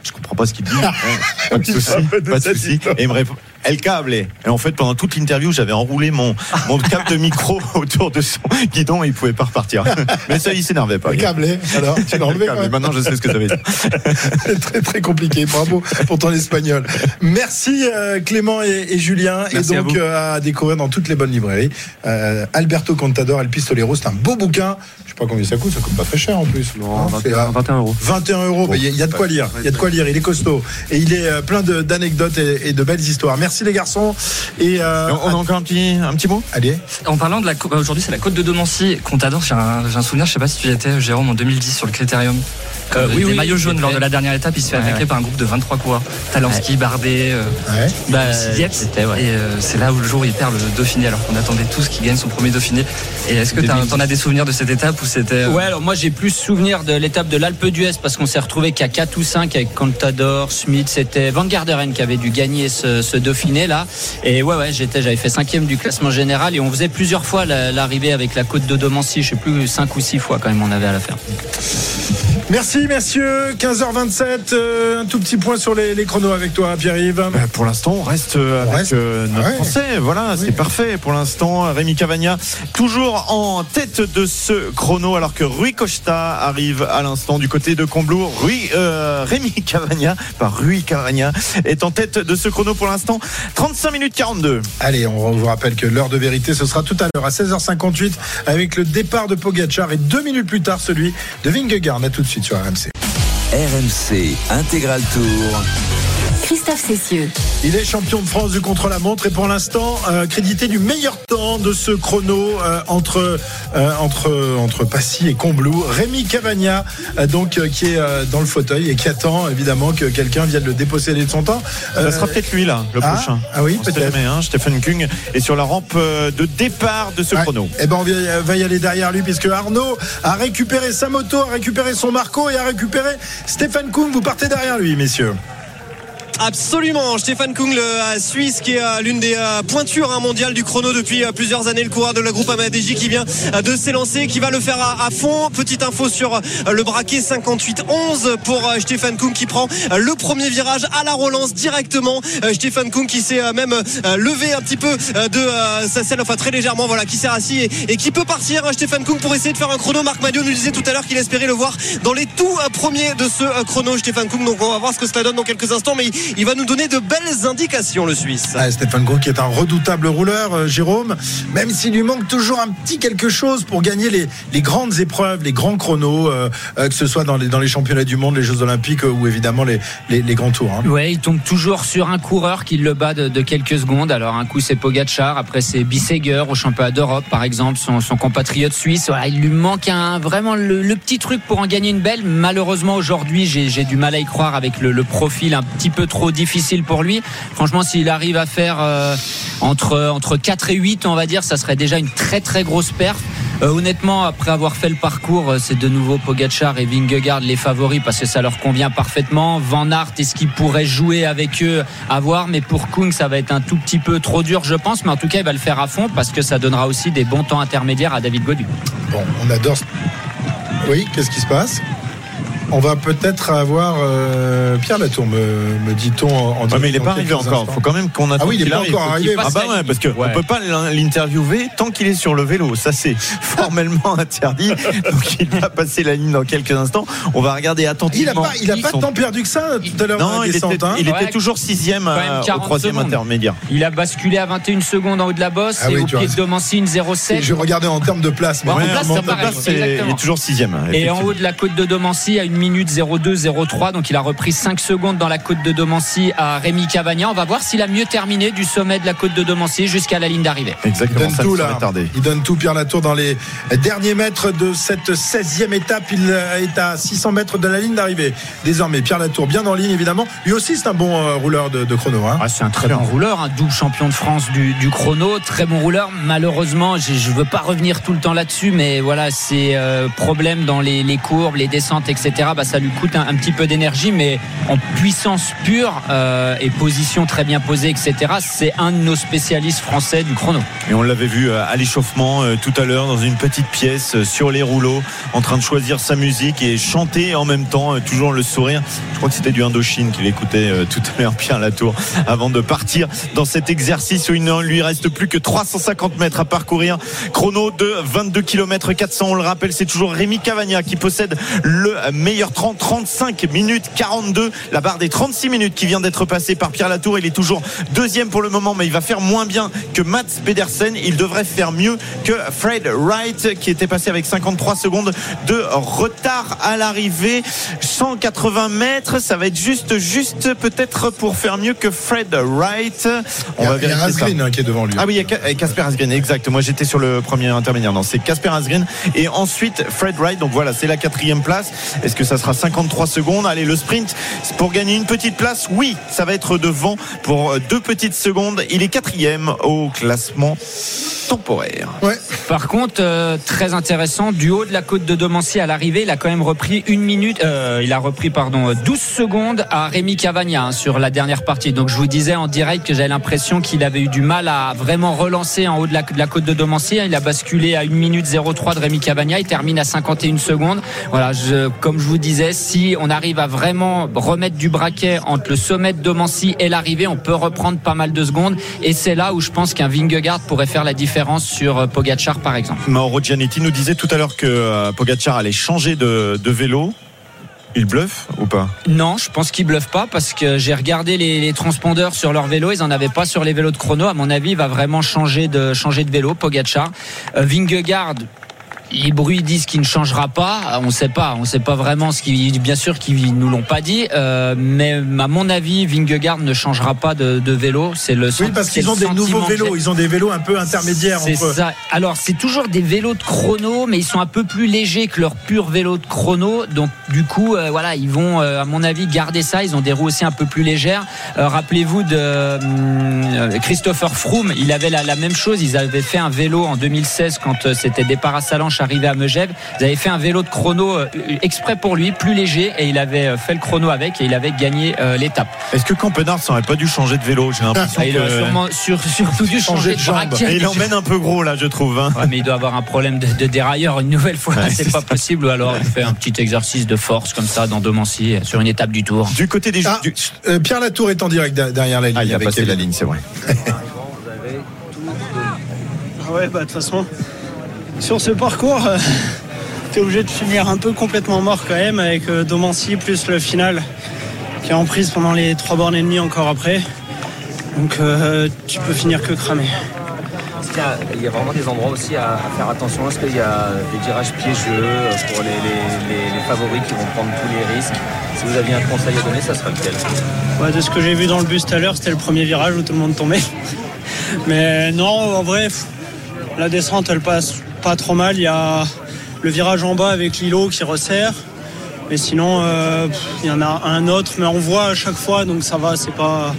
je comprends pas ce qu'il dit. *laughs* Ouais, pas de souci pas de souci. et il me répond El câble et en fait pendant toute l'interview j'avais enroulé mon mon câble de micro *laughs* autour de son guidon et il pouvait pas repartir *laughs* mais ça il s'énervait pas Le câblé, alors tu l'as enlevé câble, même. maintenant je sais ce que ça veut dire C'est *laughs* très très compliqué. Bravo pour ton espagnol. Merci euh, Clément et, et Julien. Merci et donc euh, à, découvrir dans toutes les bonnes librairies. Euh, Alberto Contador, El Pistolero, c'est un beau bouquin. Je sais pas combien ça coûte, ça coûte pas très cher en plus. Non, Hein, c'est, 21, euh, 21 euros. 21 euros, il y a- il y, a de quoi lire. Il y a de quoi lire. Il est costaud et il est euh, plein d'anecdotes et, et de belles histoires. Merci les garçons. Et euh, on a encore un petit un petit mot? Allez, En parlant de la co- aujourd'hui, c'est la côte de Domancy qu'on t'adore. J'ai un, j'ai un souvenir, je sais pas si tu y étais, Jérôme, en 2010 sur le Critérium. Euh, oui, des oui, maillots jaunes lors de la dernière étape, il se fait Ouais, attaquer ouais. par un groupe de 23 coureurs. Euh, ouais. Bah, Yep. c'était, ouais. Et euh, c'est là où le jour il perd le Dauphiné, alors qu'on attendait tous qu'il gagne son premier Dauphiné. Et est-ce que t'as- t'en as des souvenirs de cette étape où c'était. euh, Ouais, alors moi j'ai plus souvenir de l'étape de l'Alpe d'Huez parce qu'on s'est retrouvé qu'à 4 ou 5 avec Contador, Smith, c'était Van Garderen qui avait dû gagner ce, ce Dauphiné là. Et ouais, ouais, j'étais, j'avais fait cinquième du classement général et on faisait plusieurs fois la- l'arrivée avec la côte de Domancy, je sais plus 5 ou 6 fois quand même on avait à la faire. Merci messieurs. 15h27. euh, un tout petit point sur les, les chronos avec toi, Pierre-Yves. Bah, pour l'instant, on reste euh, On avec reste. euh, notre Ouais. français. Voilà, Oui. c'est parfait. Pour l'instant, Rémi Cavagna toujours en tête de ce chrono, alors que Rui Costa arrive à l'instant du côté de Comblour. Rui, euh, *laughs* Rémi Cavagna, pas Rui Cavagna, est en tête de ce chrono pour l'instant. 35 minutes 42. Allez, on vous rappelle que l'heure de vérité, ce sera tout à l'heure à 16h58 avec le départ de Pogachar et deux minutes plus tard celui de Vingegaard. À tout de suite RMC Intégral Tour. Christophe Cessieux. Il est champion de France du contre-la-montre et pour l'instant euh, crédité du meilleur temps de ce chrono euh, entre, euh, entre, entre Passy et Combloux. Rémi Cavagna, euh, donc, euh, qui est euh, dans le fauteuil et qui attend évidemment que quelqu'un vienne le déposséder de son temps. Ça sera peut-être lui là, le ah, prochain. ah oui, peut-être. jamais, hein, Stephen Kung est sur la rampe de départ de ce Ouais. chrono. Eh ben on va va y aller derrière lui puisque Arnaud a récupéré sa moto, a récupéré son Marco et a récupéré Stéphane Kung. Vous partez derrière lui, messieurs. Absolument, Stéphane Kung, le euh, Suisse, qui est euh, l'une des euh, pointures hein, mondiales du chrono depuis plusieurs années, le coureur de la groupe Amadéji qui vient de s'élancer, qui va le faire à, fond. Petite info sur le braquet 58-11 pour Stéphane Kung qui prend le premier virage à la relance directement. Stéphane Kung qui s'est même levé un petit peu de sa selle, enfin très légèrement, voilà, qui s'est assis et, qui peut partir. hein, Stéphane Kung pour essayer de faire un chrono. Marc Madio nous disait tout à l'heure qu'il espérait le voir dans les tout premiers de ce chrono, Stéphane Kung. Donc on va voir ce que cela donne dans quelques instants, il va nous donner de belles indications, le Suisse. Ah, Stéphane Kung qui est un redoutable rouleur, euh, Jérôme, même s'il lui manque toujours un petit quelque chose pour gagner les, les grandes épreuves, les grands chronos, euh, euh, que ce soit dans les, dans les championnats du monde, les Jeux Olympiques euh, ou évidemment les, les, les grands tours. hein. Ouais, il tombe toujours sur un coureur qui le bat de, de quelques secondes. Alors un coup c'est Pogacar, après c'est Bisseger au championnat d'Europe par exemple, son, son compatriote suisse. Voilà, il lui manque un, vraiment le, le petit truc pour en gagner une belle. Malheureusement aujourd'hui j'ai j'ai du mal à y croire avec le, le profil un petit peu trop difficile pour lui. Franchement s'il arrive à faire euh, entre, entre 4 et 8 on va dire, ça serait déjà une très très grosse perte. Euh, honnêtement, après avoir fait le parcours, euh, c'est de nouveau Pogacar et Vingegaard les favoris parce que ça leur convient parfaitement. Van Aert, est-ce qu'il pourrait jouer avec eux à voir? Mais pour Kung, ça va être un tout petit peu trop dur, je pense. Mais en tout cas, il va le faire à fond parce que ça donnera aussi des bons temps intermédiaires à David Godu. Bon, on adore. Oui, qu'est-ce qui se passe? On va peut-être avoir euh, Pierre Latour, me, me dit-on. En, mais il n'est pas arrivé encore. Il faut quand même qu'on attende Ah oui, il est qu'il pas arrive. encore arrivé, Ah bah ouais, parce qu'on Ouais. ne peut pas l'in- l'interviewer tant qu'il est sur le vélo. Ça, c'est *laughs* formellement interdit. Donc, il va passer la ligne dans quelques instants. On va regarder Il n'a attentivement. pas, il a pas son- tant perdu que ça tout à l'heure Non, il descente. était, hein. il était toujours sixième euh, au 40 troisième intermédiaire. Il a basculé à 21 secondes en haut de la bosse Ah et oui, au pied de Domancy une 0,7. Je regardais en termes de place. mais en il est toujours sixième. Et en haut de la côte de Domancy à une minute 02 03 donc il a repris 5 secondes dans la côte de Domancy à Rémi Cavagna on va voir s'il a mieux terminé du sommet de la côte de Domancy jusqu'à la ligne d'arrivée Il Exactement, donne ça tout là. Il donne tout Pierre Latour dans les derniers mètres de cette 16e étape. Il euh, est à 600 mètres de la ligne d'arrivée. Désormais, Pierre Latour bien en ligne évidemment. Lui aussi c'est un bon euh, rouleur de, de chrono. hein. Ah, c'est un très bon rouleur, un double champion de France du, du chrono, très bon rouleur. Malheureusement, je ne veux pas revenir tout le temps là-dessus, mais voilà, c'est euh, problème dans les, les courbes, les descentes, etc. Bah, ça lui coûte un, un petit peu d'énergie, mais en puissance pure euh, et position très bien posée, etc. C'est un de nos spécialistes français du chrono. Et on l'avait vu euh, à l'échauffement euh, tout à l'heure dans une petite pièce euh, sur les rouleaux, en train de choisir sa musique et chanter en même temps, euh, toujours le sourire. Je crois que c'était du Indochine qu'il écoutait tout à l'heure, *laughs* Pierre Latour, avant de partir dans cet exercice où il ne lui reste plus que 350 mètres à parcourir. Chrono de 22 km 400. On le rappelle, c'est toujours Rémi Cavagna qui possède le meilleur 30, 35 minutes 42. La barre des 36 minutes qui vient d'être passée par Pierre Latour. Il est toujours deuxième pour le moment, mais il va faire moins bien que Mats Pedersen. Il devrait faire mieux que Fred Wright qui était passé avec 53 secondes de retard à l'arrivée. 180 mètres, ça va être juste, juste peut-être pour faire mieux que Fred Wright. On il y a, va il y a vérifier ça. Asgreen, hein, qui est devant lui. Ah oui, il y a Ca- Casper Asgreen, exact. Moi, j'étais sur le premier intermédiaire. Non, c'est Casper Asgreen. Et ensuite, Fred Wright. Donc voilà, c'est la quatrième place. Est-ce que ça sera 53 secondes Allez, le sprint, pour gagner une petite place. Oui, ça va être devant pour euh, deux petites secondes. Il est quatrième au classement temporaire. Ouais. Par contre, euh, très intéressant, du haut de la côte de Domancy à l'arrivée, il a quand même repris une minute, euh, il a repris pardon 12 secondes à Rémi Cavagna hein, sur la dernière partie. Donc je vous disais en direct que j'avais l'impression qu'il avait eu du mal à vraiment relancer en haut de la, de la côte de Domancy. Il a basculé à 1 minute 03 de Rémi Cavagna, il termine à 51 secondes. Voilà, je, comme je vous disais, si on arrive à vraiment remettre du braquet entre le sommet de Domancy et l'arrivée, on peut reprendre pas mal de secondes. Et c'est là où je pense qu'un Vingegaard pourrait faire la différence sur euh, Pogacar par exemple. Mauro Gianetti nous disait tout à l'heure que euh, Pogacar allait changer de, de vélo. Il bluffe ou pas? Non, je pense qu'ils bluffent pas parce que j'ai regardé les, les transpondeurs sur leur vélo, ils en avaient pas sur les vélos de chrono. À mon avis, il va vraiment changer de changer de vélo, Pogacar. Euh, Vingegaard les bruits disent qu'il ne changera pas. On ne sait pas. On ne sait pas vraiment ce qui, bien sûr, qu'ils nous l'ont pas dit. Euh, mais à mon avis, Vingegaard ne changera pas de, de vélo. C'est le. Oui, parce qu'ils ont des nouveaux vélos. Ils ont des vélos un peu intermédiaires. C'est ça. Alors, c'est toujours des vélos de chrono, mais ils sont un peu plus légers que leur pur vélo de chrono. Donc, du coup, euh, voilà, ils vont, euh, à mon avis, garder ça. Ils ont des roues aussi un peu plus légères. Euh, rappelez-vous de euh, Christopher Froome. Il avait la, la, même chose. Ils avaient fait un vélo en 2016 quand c'était départ à Arrivé à Megève. Ils avaient fait un vélo de chrono exprès pour lui, plus léger, et il avait fait le chrono avec et il avait gagné l'étape. Est-ce que Campenard n'aurait pas dû changer de vélo J'ai l'impression ah, il a sûrement, sur, surtout dû changer, de, jambe. Et il emmène un peu gros là, je trouve. Hein. Ouais, mais il doit avoir un problème de, de dérailleur une nouvelle fois. Ouais, *laughs* c'est pas possible. Ou alors il fait un petit exercice de force comme ça dans Domancy sur une étape du Tour. Du côté des ah, du... euh, Pierre Latour est en direct derrière la ligne. Ah, il a passé la ligne, c'est vrai. ah ouais, bah de toute façon, sur ce parcours, euh, tu es obligé de finir un peu complètement mort quand même avec euh, Domancy plus le final qui est en prise pendant les trois bornes et demie encore après. Donc euh, tu peux finir que cramé. Il y, a, il y, a, vraiment des endroits aussi à, à faire attention. Est-ce qu'il y a des virages piégeux pour les, les, les, les, favoris qui vont prendre tous les risques Si vous aviez un conseil à donner, ça serait lequel? Ouais, De ce que j'ai vu dans le bus tout à l'heure, c'était le premier virage où tout le monde tombait. *laughs* Mais non, en vrai, la descente, elle passe pas trop mal. Il y a le virage en bas avec l'îlot qui resserre. Mais sinon, euh, il y en a un autre, mais on voit à chaque fois, donc ça va, c'est pas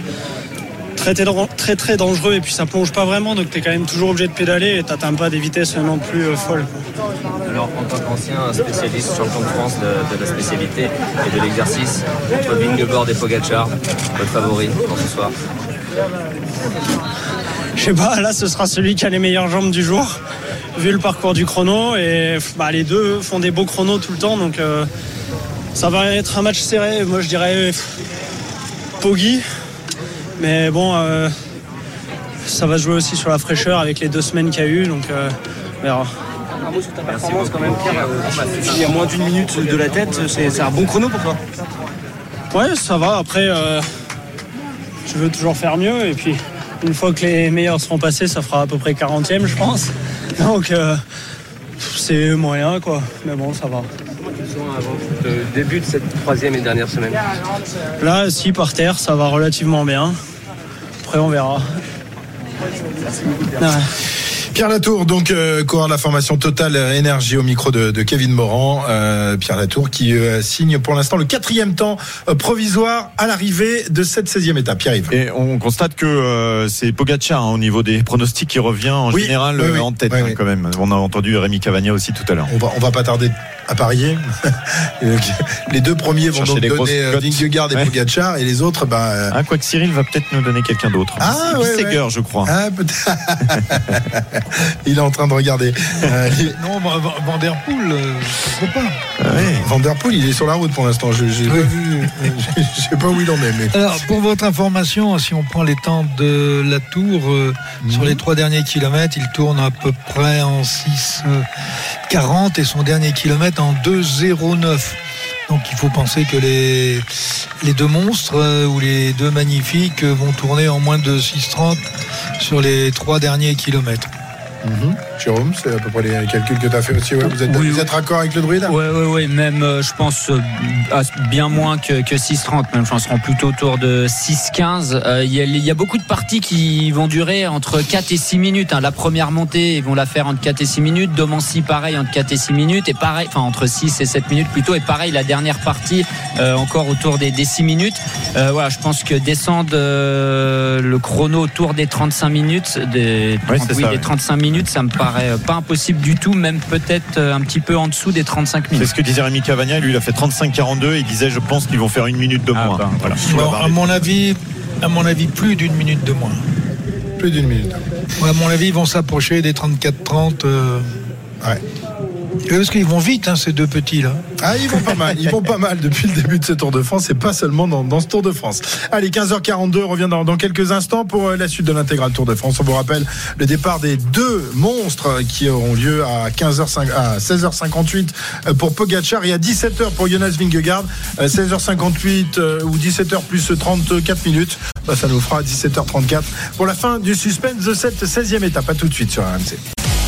très, très très dangereux et puis ça plonge pas vraiment donc tu es quand même toujours obligé de pédaler et t'atteins pas des vitesses non plus euh, folles. Alors en tant qu'ancien spécialiste champion de France de, de la spécialité et de l'exercice, entre Vingegaard et Pogacar, votre favori pour ce soir? Je sais pas, là ce sera celui qui a les meilleures jambes du jour vu le parcours du chrono et bah, les deux font des beaux chronos tout le temps donc euh, ça va être un match serré. Moi je dirais Poggi mais bon, euh, ça va jouer aussi sur la fraîcheur avec les deux semaines qu'il y a eu. Donc, euh, on verra. sur ta performance quand même, Pierre. Il y a moins d'une minute de la tête. C'est un bon chrono pour toi Ouais, ça va. Après, euh, je veux toujours faire mieux. Et puis, une fois que les meilleurs seront passés, ça fera à peu près 40e, je pense. Donc, euh, c'est moyen, quoi. Mais bon, ça va avant le début de cette troisième et dernière semaine Là, si par terre, ça va relativement bien. Après, on verra. Ouais. Pierre Latour, donc euh, coureur de la formation Total Énergie au micro de, de Kevin Morand. Euh, Pierre Latour qui euh, signe pour l'instant le quatrième temps euh, provisoire à l'arrivée de cette 16e étape. Pierre-Yves. Et on constate que euh, c'est Pogacar hein, au niveau des pronostics qui revient en Oui, général oui, oui. en tête hein, quand même. On a entendu Rémi Cavagna aussi tout à l'heure. On va, on va pas tarder à parier. *laughs* les deux premiers vont donc donner euh. Vingegaard et Ouais. Pogacar et les autres, bah. euh, Ah, quoique Cyril va peut-être nous donner quelqu'un d'autre. Ah, C'est ouais, ouais. je crois. ah, peut-être. *laughs* Il est en train de regarder. Euh, Non, Van- Van- Van Der Poel, euh, pourquoi pas Van Der Poel, il est sur la route pour l'instant. Je j'ai pas vu. Je sais pas où il en est, mais. Alors, pour votre information, si on prend les temps de la tour, euh, sur les trois derniers kilomètres, il tourne à peu près en 6,40 et son dernier kilomètre en 2,09. Donc il faut penser que les, les deux monstres euh, ou les deux magnifiques euh, vont tourner en moins de 6,30 sur les trois derniers kilomètres. Mhm. Jérôme, c'est à peu près les calculs que tu as fait aussi. Ouais, vous êtes, Oui, vous oui. êtes raccord avec le druide Ouais, ouais, ouais, même euh, je pense euh, à bien moins que, que 6,30, même je pense qu'on plutôt autour de 6,15. Euh, Il y, a- il y a beaucoup de parties qui vont durer entre 4 et 6 minutes. hein. La première montée, ils vont la faire entre 4 et 6 minutes. Domancy, pareil, entre 4 et 6 minutes. Et pareil, enfin entre 6 et 7 minutes plutôt. Et pareil, la dernière partie, euh, encore autour des, des 6 minutes. Euh, voilà, je pense que descendre euh, le chrono autour des 35 minutes, des, oui, ça, des ouais. 35 minutes, ça me paraît euh, pas impossible du tout, même peut-être euh, un petit peu en dessous des 35 C'est minutes. ce que disait Rémi Cavagna. Lui, il a fait 35-42 et il disait, je pense qu'ils vont faire une minute de Ah, moins. bah, voilà. Bon, à mon avis, à mon avis, plus d'une minute de moins. Plus d'une minute. Ouais, à mon avis, ils vont s'approcher des 34-30. euh, Ouais. Parce qu'ils vont vite, hein, ces deux petits-là. Ah, ils vont pas mal. Ils vont pas mal depuis le début de ce Tour de France et pas seulement dans, dans ce Tour de France. Allez, 15h42, on revient dans, dans quelques instants pour euh, la suite de l'intégral Tour de France. On vous rappelle le départ des deux monstres qui auront lieu à 15h5, à 16h58 euh, pour Pogacar et à 17h pour Jonas Vingegaard. Euh, 16h58 euh, ou 17h plus 34 minutes. Bah, ça nous fera 17h34 pour la fin du suspense de cette 16e étape. À tout de suite sur RMC.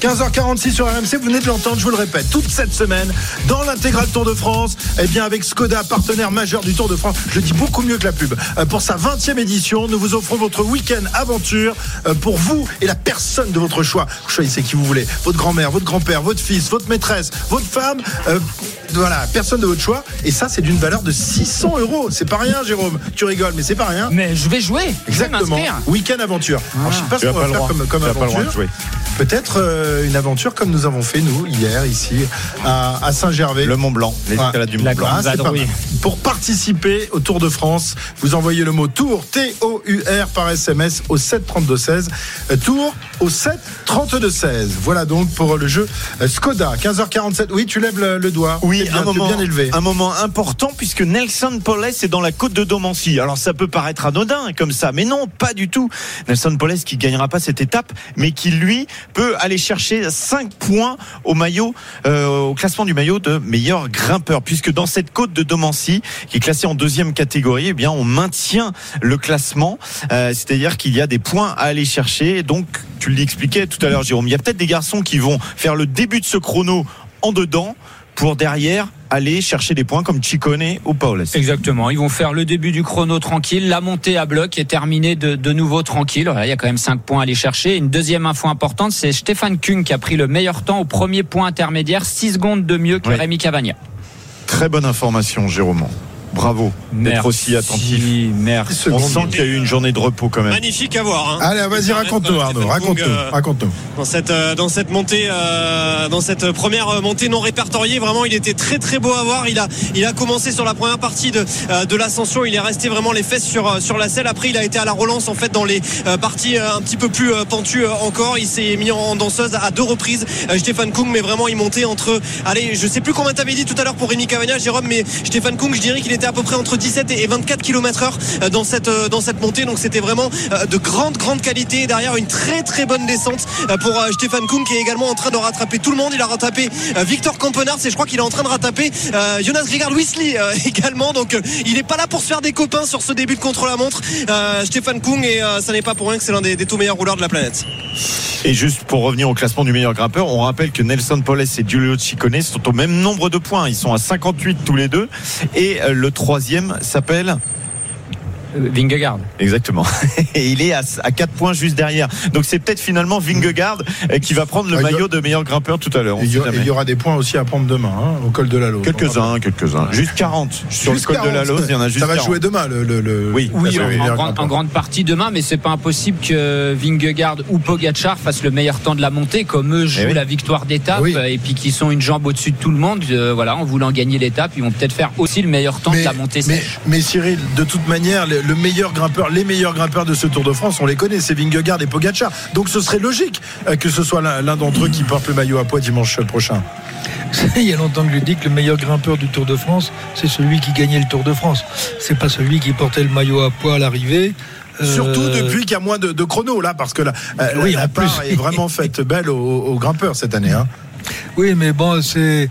15h46 sur RMC, vous venez de l'entendre, je vous le répète, toute cette semaine, dans l'intégral Tour de France, eh bien avec Skoda, partenaire majeur du Tour de France, je le dis beaucoup mieux que la pub, euh, pour sa 20e édition, nous vous offrons votre week-end aventure euh, pour vous et la personne de votre choix. Vous choisissez qui vous voulez, votre grand-mère, votre grand-père, votre fils, votre maîtresse, votre femme, euh, voilà, personne de votre choix. Et ça, c'est d'une valeur de 600 euros. C'est pas rien, Jérôme. Tu rigoles, mais c'est pas rien. Mais je vais jouer. Exactement. Week-end aventure. Alors, je sais pas Tu ce qu'on va faire droit. comme, comme Tu as pas le droit de aventure. jouer. Peut-être euh, une aventure comme nous avons fait, nous, hier, ici, à, à Saint-Gervais. Le Mont Blanc, l'escalade du Mont La Blanc. Ah, pas mal. Pour participer au Tour de France, vous envoyez le mot Tour, T-O-U-R, par SMS au 7 32 16. Euh, Tour au 7 32 16. Voilà donc pour le jeu euh, Skoda. 15h47. Oui, tu lèves le, le doigt. Oui, bien, un moment, bien élevé. un moment important puisque Nelson Poles est dans la côte de Domancy. Alors ça peut paraître anodin comme ça, mais non, pas du tout. Nelson Poles qui gagnera pas cette étape, mais qui lui peut aller chercher 5 points au maillot, euh, au classement du maillot de meilleur grimpeur, puisque dans cette côte de Domancy, qui est classée en deuxième catégorie, eh bien on maintient le classement, Euh, c'est-à-dire qu'il y a des points à aller chercher. Donc tu l'expliquais tout à l'heure, Jérôme, il y a peut-être des garçons qui vont faire le début de ce chrono en dedans pour derrière aller chercher des points comme Chicone ou Paulus. Exactement. Ils vont faire le début du chrono tranquille. La montée à bloc est terminée de, de nouveau tranquille. Il y a quand même 5 points à aller chercher. Une deuxième info importante, c'est Stéphane Kuhn qui a pris le meilleur temps au premier point intermédiaire, 6 secondes de mieux que Oui. Rémi Cavagna. Très bonne information, Jérôme. Bravo d'être aussi attentif. Merci. On sent qu'il y a eu une journée de repos quand même. Magnifique à voir. hein. Allez, vas-y, raconte-nous, Arnaud. Raconte-nous. Euh, Raconte-nous. dans cette euh, dans cette montée euh, dans cette première euh, montée non répertoriée vraiment il était très très beau à voir il a il a commencé sur la première partie de euh, de l'ascension il est resté vraiment les fesses sur euh, sur la selle après il a été à la relance en fait dans les euh, parties euh, un petit peu plus euh, pentues euh, encore il s'est mis en danseuse à deux reprises euh, Stéphane Kung mais vraiment il montait entre allez je sais plus combien t'avais dit tout à l'heure pour Rémi Cavagna Jérôme mais Stéphane Kung je dirais qu'il était à peu près entre 17 et 24 km heure euh, dans cette euh, dans cette montée. Donc c'était vraiment euh, de grande grande qualité derrière une très très bonne descente pour Stéphane Kuhn qui est également en train de rattraper tout le monde. Il a rattrapé Victor Campenard. Et je crois qu'il est en train de rattraper Jonas Grigard euh, *laughs* également. Donc il n'est pas là pour se faire des copains sur ce début de contre-la-montre. Stéphane Kuhn et ça n'est pas pour rien que c'est l'un des, des tout meilleurs rouleurs de la planète. Et juste pour revenir au classement du meilleur grimpeur, on rappelle que Nelson Poles et Giulio Ciccone sont au même nombre de points. Ils sont à 58 tous les deux. Et euh, le troisième s'appelle Vingegaard. Exactement. *laughs* Et il est à, à 4 points juste derrière. Donc c'est peut-être finalement Vingegaard euh, qui va prendre le Ah, a- maillot de meilleur grimpeur tout à l'heure. Il y, aura- des points aussi à prendre demain hein, au col de la Lose. Quelques-uns, quelques-uns. Juste 40. Sur Juste le col de la 40. Lose, il y en a juste Ça va 40. jouer demain, le. le, le- Oui. Oui, en, grande, grimpeur. en grande partie demain, mais c'est pas impossible que Vingegaard ou Pogacar fassent le meilleur temps de la montée, comme eux jouent Eh oui. la victoire d'étape, Oui. euh, et puis qui sont une jambe au-dessus de tout le monde. euh, voilà, en voulant gagner l'étape, ils vont peut-être faire aussi le meilleur temps de la montée mais, sèche. mais Cyril, de toute manière, le, le meilleur grimpeur, les meilleurs grimpeurs de ce Tour de France, on les connaît, c'est Vingegaard et Pogacar. Donc ce serait logique euh, que ce soit l'un d'entre eux qui porte le maillot à poids dimanche prochain. *laughs* Il y a longtemps que je dis que le meilleur grimpeur du Tour de France, c'est celui qui gagnait le Tour de France. C'est pas celui qui portait le maillot à poids à l'arrivée. Euh, Surtout depuis qu'il y a moins de, de chrono là, parce que la, euh, Oui, la part plus. est vraiment *laughs* faite belle aux, aux grimpeurs cette année. Hein. Oui, mais bon, c'est.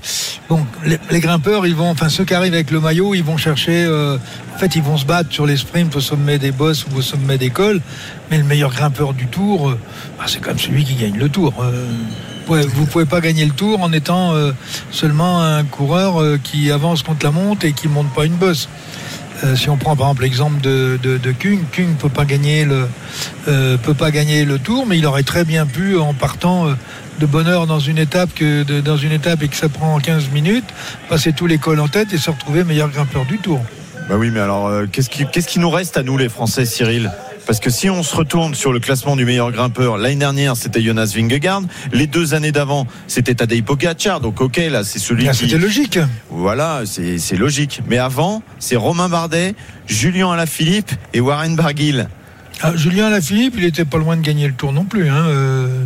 Les, grimpeurs, ils vont, enfin ceux qui arrivent avec le maillot, ils vont chercher. euh, en fait, ils vont se battre sur les sprints au sommet des bosses ou au sommet des cols. Mais le meilleur grimpeur du Tour, euh, bah, c'est quand même celui qui gagne le Tour. Euh, ouais, vous pouvez pas gagner le Tour en étant euh, seulement un coureur qui avance contre la monte et qui monte pas une bosse. Euh, si on prend par exemple l'exemple de, Kung, Kung peut pas gagner le euh, peut pas gagner le Tour, mais il aurait très bien pu en partant euh, de bonne heure dans dans une étape et que ça prend 15 minutes, passer tous les cols en tête et se retrouver meilleur grimpeur du Tour. Bah oui, mais alors, qu'est-ce qui, qu'est-ce qui nous reste à nous, les Français, Cyril? Parce que si on se retourne sur le classement du meilleur grimpeur, l'année dernière, c'était Jonas Vingegaard. Les deux années d'avant, c'était Tadej Pogacar. Donc, ok, là, c'est celui Là, qui. C'était logique. Voilà, c'est c'est logique. Mais avant, c'est Romain Bardet, Julien Alaphilippe et Warren Barguil. Ah, Julien Alaphilippe, il était pas loin de gagner le Tour non plus. Hein, euh,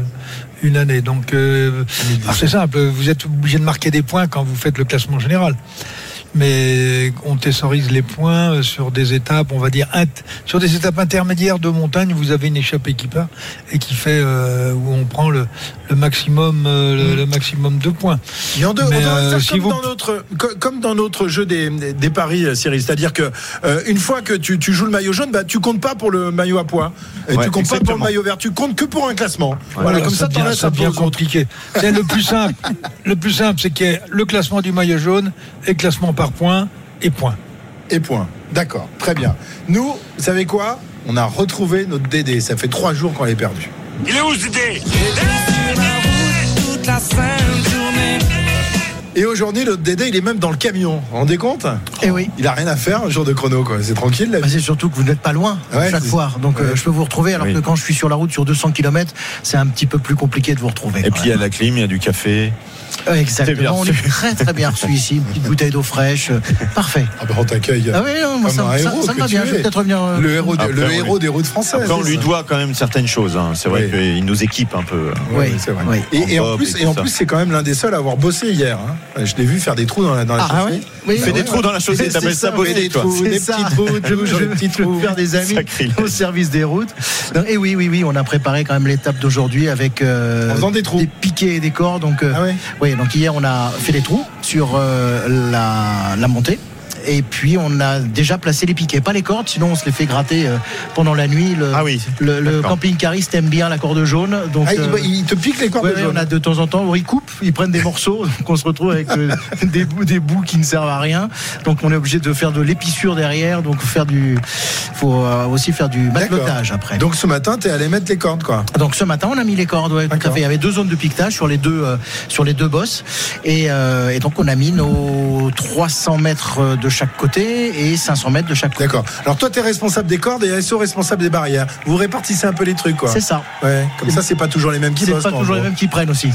une année. Donc euh, alors, c'est simple, vous êtes obligé de marquer des points quand vous faites le classement général. Mais on thésaurise les points euh, sur des étapes, on va dire, sur des étapes intermédiaires de montagne. Vous avez une échappée qui part et qui fait euh, où on prend le, le maximum, euh, le, le maximum de points. Et on, doit- on Mais, devrait euh, faire si comme, vous- dans notre, co- comme dans notre jeu des, des paris, Cyril. C'est-à-dire que euh, une fois que tu, tu joues le maillot jaune, bah, tu comptes pas pour le maillot à poids. Et Ouais, tu comptes pas pour le maillot vert. Tu comptes que pour un classement. Voilà, Voilà, comme ça, t'en devient- ça devient compliqué. C'est le plus simple. Le plus simple, c'est qu'il y ait le classement du maillot jaune et classement par points et points. Et point. D'accord, très bien. Nous, vous savez quoi? On a retrouvé notre Dédé. Ça fait trois jours qu'on l'ait perdu. Il est où ce Dédé Et aujourd'hui, notre Dédé, il est même dans le camion. Vous vous rendez compte? Eh oui. Il a rien à faire un jour de chrono, quoi. C'est tranquille, Bah, c'est surtout que vous n'êtes pas loin Ouais, chaque fois. Donc euh, je peux vous retrouver alors Oui. que quand je suis sur la route sur 200 km, c'est un petit peu plus compliqué de vous retrouver. Et puis il y a la clim, il y a du café. Euh, Exactement, on est très très bien reçu ici. Une petite bouteille d'eau fraîche. euh, Parfait. Ah ben, on t'accueille. Ah oui, non, moi, ça, me va bien. es. Je vais peut-être revenir. euh, Le héros, Après, le héros des routes françaises. Après, on lui doit quand même certaines choses. hein. C'est vrai Oui. qu'il nous équipe un peu. Oui, Oui, c'est vrai. oui. Et, et en plus, et et en tout ça. plus, c'est quand même l'un des seuls à avoir bossé hier. hein. Je l'ai vu faire des trous dans la, dans la Ah, chaussée. oui, Il fait oui, des trous dans la chaussée, C'est t'appelles ça bosser, des toi trous. Des ça. petites routes, Je, toujours je des *laughs* vais faire des amis au service des routes. Et oui, oui, oui, on a préparé quand même l'étape d'aujourd'hui avec En faisant des trous. des piquets et des cordes. Donc, Ah oui, donc hier on a fait des trous sur euh, la, la montée. Et puis on a déjà placé les piquets, pas les cordes, sinon on se les fait gratter euh, pendant la nuit. Le, Ah oui, le, le camping-cariste aime bien la corde jaune, donc Ah, il- euh, il, te pique les cordes Ouais, jaunes. on a de temps en temps, ils coupent, ils prennent des morceaux, *laughs* donc on se retrouve avec euh, *laughs* des, bouts, des bouts qui ne servent à rien. Donc on est obligé de faire de l'épissure derrière, donc faire du, faut aussi faire du matelotage après. Donc, Donc ce matin, t'es allé mettre les cordes, quoi. ce matin on a mis les cordes, ouais, tout à fait. Il y avait deux zones de piquetage sur les deux, euh, sur les deux bosses, et, euh, et donc on a mis nos 300 mètres de chaque côté et 500 mètres de chaque côté. D'accord. Alors toi, t'es responsable des cordes et SO responsable des barrières. Vous répartissez un peu les trucs, quoi. C'est ça. Ouais. Comme ça, c'est pas toujours les mêmes qui C'est bossent. pas en toujours les mêmes qui prennent aussi.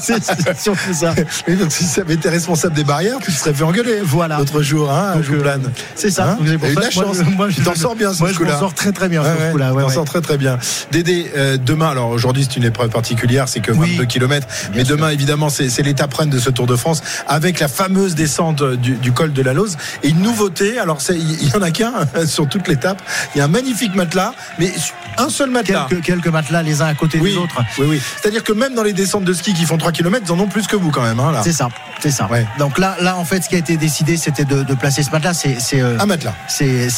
c'est *laughs* c'est surtout ça. Oui, donc si ça avait été responsable des barrières, tu te serais fait engueuler. Voilà. L'autre jour, hein, Donc, euh. C'est ça. Hein Donc, c'est pour ça la moi, chance. je- moi, tu je- t'en sors bien ce Moi, je m'en sors très très bien ce coup-là. ouais, t'en ouais. sors très très bien. Dédé, euh, demain, alors aujourd'hui c'est une épreuve particulière, c'est que Oui. 22 km, mais sûr. demain évidemment c'est c'est l'étape reine de ce Tour de France avec la fameuse descente du, du col de la Lose. Et une nouveauté, alors il y en a qu'un *laughs* sur toute l'étape, il y a un magnifique matelas, mais un seul matelas. Quelques, quelques matelas les uns à côté Oui, des autres. oui, oui. C'est-à-dire que même dans les descentes de ski qui font 3 km, ils en ont plus que vous quand même. Hein. C'est ça, c'est ça. Ouais. Donc là, là, en fait, ce qui a été décidé, c'était de, de placer ce matelas. C'est, euh, Un matelas. c'est,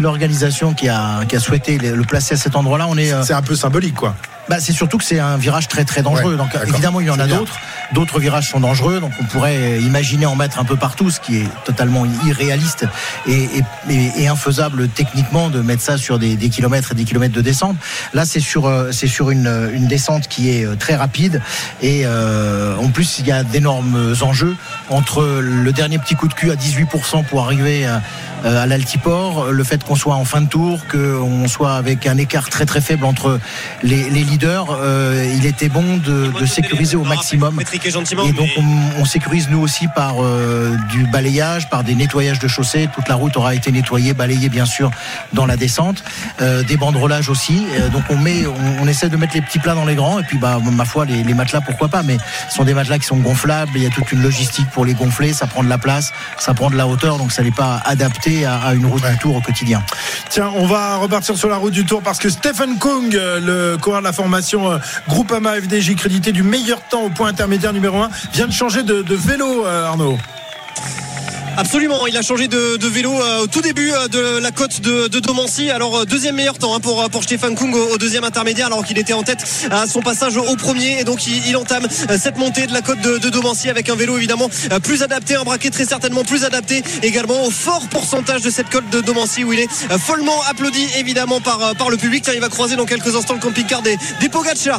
l'organisation qui a, qui a souhaité le, le placer à cet endroit-là. On est, euh, C'est un peu symbolique, quoi. Bah, c'est surtout que c'est un virage très très dangereux. Ouais, donc évidemment, il y en a d'autres. D'autres virages sont dangereux. Donc on pourrait imaginer en mettre un peu partout, ce qui est totalement irréaliste et, et, infaisable techniquement de mettre ça sur des, des kilomètres et des kilomètres de descente. Là, c'est sur, euh, c'est sur une, une descente qui est euh, très rapide et euh, en plus il y a d'énormes enjeux entre le dernier petit coup de cul à 18% pour arriver à, à l'altiport, le fait qu'on soit en fin de tour, qu'on soit avec un écart très très faible entre les, les leaders, euh, il était bon de, de sécuriser au maximum. Et donc on, on sécurise nous aussi par euh, du balayage, par des nettoyages de chaussées. Toute la route aura été nettoyée, balayée bien sûr dans la descente, Euh, des banderolages aussi. Euh, donc on met, on, on essaie de mettre les petits plats dans les grands et puis bah ma foi les, les matelas pourquoi pas, mais ce sont des matelas qui sont gonflables. Il y a toute une logistique pour les gonfler, ça prend de la place, ça prend de la hauteur, donc ça n'est pas adapté à, à une route du tour au quotidien. Tiens, on va repartir sur la route du Tour parce que Stephen Kung, euh, le coureur de la formation euh, Groupama FDJ crédité du meilleur temps au point intermédiaire numéro 1, vient de changer de, de vélo, euh, Arnaud. Absolument, il a changé de, vélo euh, au tout début euh, de la côte de, de Domancy. Alors euh, deuxième meilleur temps hein, pour, pour Stéphane Kung au, deuxième intermédiaire alors qu'il était en tête à son passage au premier et donc il, entame cette montée de la côte de, de Domancy avec un vélo évidemment plus adapté, un braquet très certainement plus adapté également au fort pourcentage de cette côte de Domancy où il est follement applaudi évidemment par, par le public. Tiens, il va croiser dans quelques instants le camping-car des, des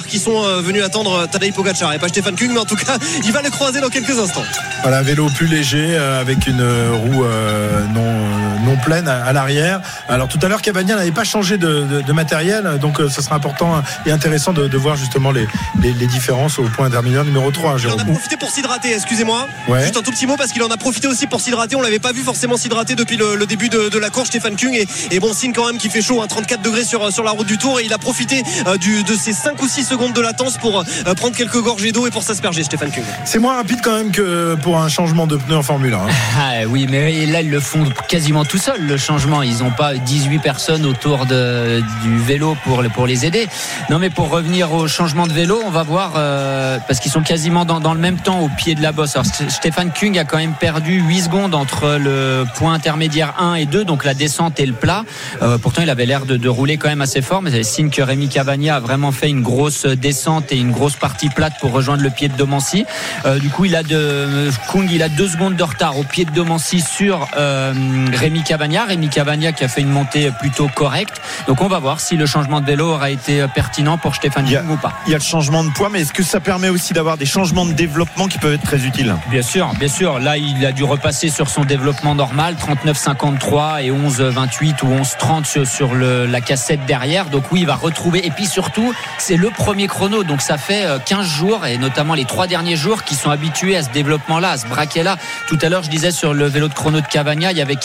qui sont venus attendre Tadej Pogacar et pas Stéphane Kung mais en tout cas *laughs* il va le croiser dans quelques instants. Voilà, vélo plus léger avec une euh, roue euh, non, non pleine à, à l'arrière. Alors tout à l'heure, Cavagna n'avait pas changé de, de- de matériel, donc euh, ce sera important et intéressant de, de voir justement les, les, les différences au point intermédiaire numéro 3, Il en a profité pour s'hydrater, excusez-moi. Ouais. Juste un tout petit mot parce qu'il en a profité aussi pour s'hydrater. On l'avait pas vu forcément s'hydrater depuis le, le début de, de la course, Stéphane Kung. Et, et bon signe quand même qu'il fait chaud, hein, 34 degrés sur, sur la route du Tour. Et il a profité euh, du, de ces 5 ou 6 secondes de latence pour euh, prendre quelques gorgées d'eau et pour s'asperger, Stéphane Kung. C'est moins rapide quand même que pour un changement de pneu en Formule 1. hein. *laughs* Ah, oui, mais là, ils le font quasiment tout seuls, le changement. Ils n'ont pas 18 personnes autour de, du vélo pour, pour les aider. Non, mais pour revenir au changement de vélo, on va voir, euh, parce qu'ils sont quasiment dans, dans le même temps au pied de la bosse. Alors, St- Stéphane Kung a quand même perdu 8 secondes entre le point intermédiaire 1 et 2, donc la descente et le plat. Euh, pourtant, il avait l'air de, de rouler quand même assez fort, mais c'est signe que Rémi Cavagna a vraiment fait une grosse descente et une grosse partie plate pour rejoindre le pied de Domancy. Euh, du coup, il a de Kung, il a deux secondes de retard au pied de Domancy sur Rémi Cavagna. Rémi Cavagna qui a fait une montée plutôt correcte. Donc, on va voir si le changement de vélo aura été pertinent pour Stéphane Kung ou pas. Il y a le changement de poids, mais est-ce que ça permet aussi d'avoir des changements de développement qui peuvent être très utiles? Bien sûr, bien sûr. Là, il a dû repasser sur son développement normal, 39,53 et 11,28 ou 11,30 sur, le- la cassette derrière. Donc oui, il va retrouver. Et puis surtout, c'est le premier chrono. Donc ça fait euh, 15 jours et notamment les trois derniers jours qui sont habitués à ce développement-là, à ce braquet-là. Tout à l'heure, je disais sur le vélo de chrono de Cavagna, il y avait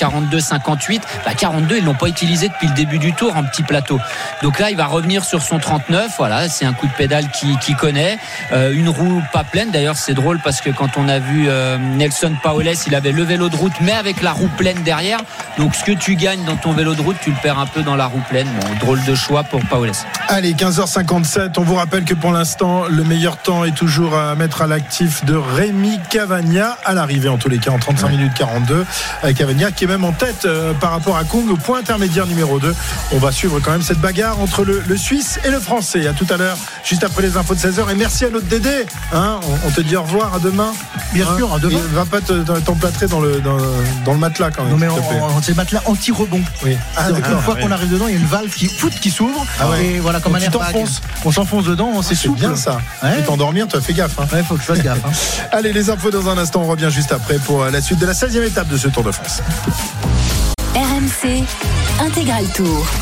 42,58. Bah, 42, ils l'ont pas utilisé depuis le début du tour en petit plateau. Donc là, il va revenir sur son 39. Voilà, c'est un coup de pédale qui, qui connaît. Euh, une roue pas pleine. D'ailleurs, c'est drôle parce que quand on a vu euh, Nelson Paoles, il avait le vélo de route, mais avec la roue pleine derrière. Donc, ce que tu gagnes dans ton vélo de route, tu le perds un peu dans la roue pleine. Bon, drôle de choix pour Paoles. Allez, 15h57. On vous rappelle que pour l'instant, le meilleur temps est toujours à mettre à l'actif de Rémi Cavagna à l'arrivée, en tous les cas, en 35 minutes 42. Avec Cavagna qui est même en tête euh, par rapport à Kung au point intermédiaire numéro 2. On va suivre quand même cette bagarre entre le, le Suisse et le Français. À tout à l'heure, juste après les infos de 16h. Et merci à notre Dédé. Hein, on, on te dit au revoir à demain. Bien Hein, sûr, à demain. Va pas te- t'emplâtrer dans le, dans, dans le matelas quand même. Non mais te c'est le matelas anti-rebond. Oui. Ah, d'accord. une fois Ah, qu'on ouais. arrive dedans, il y a une valve qui, fout, qui s'ouvre. Ah ouais. Et voilà, comme un. On s'enfonce dedans, c'est souple. bien ça. Ouais. Tu t'endormir, tu as fait gaffe. Hein. Ouais, faut que je fasse gaffe. hein. *laughs* Allez, les infos dans un instant. On revient juste après pour euh, la suite de la 16e étape de ce Tour de France. Intégral Tour.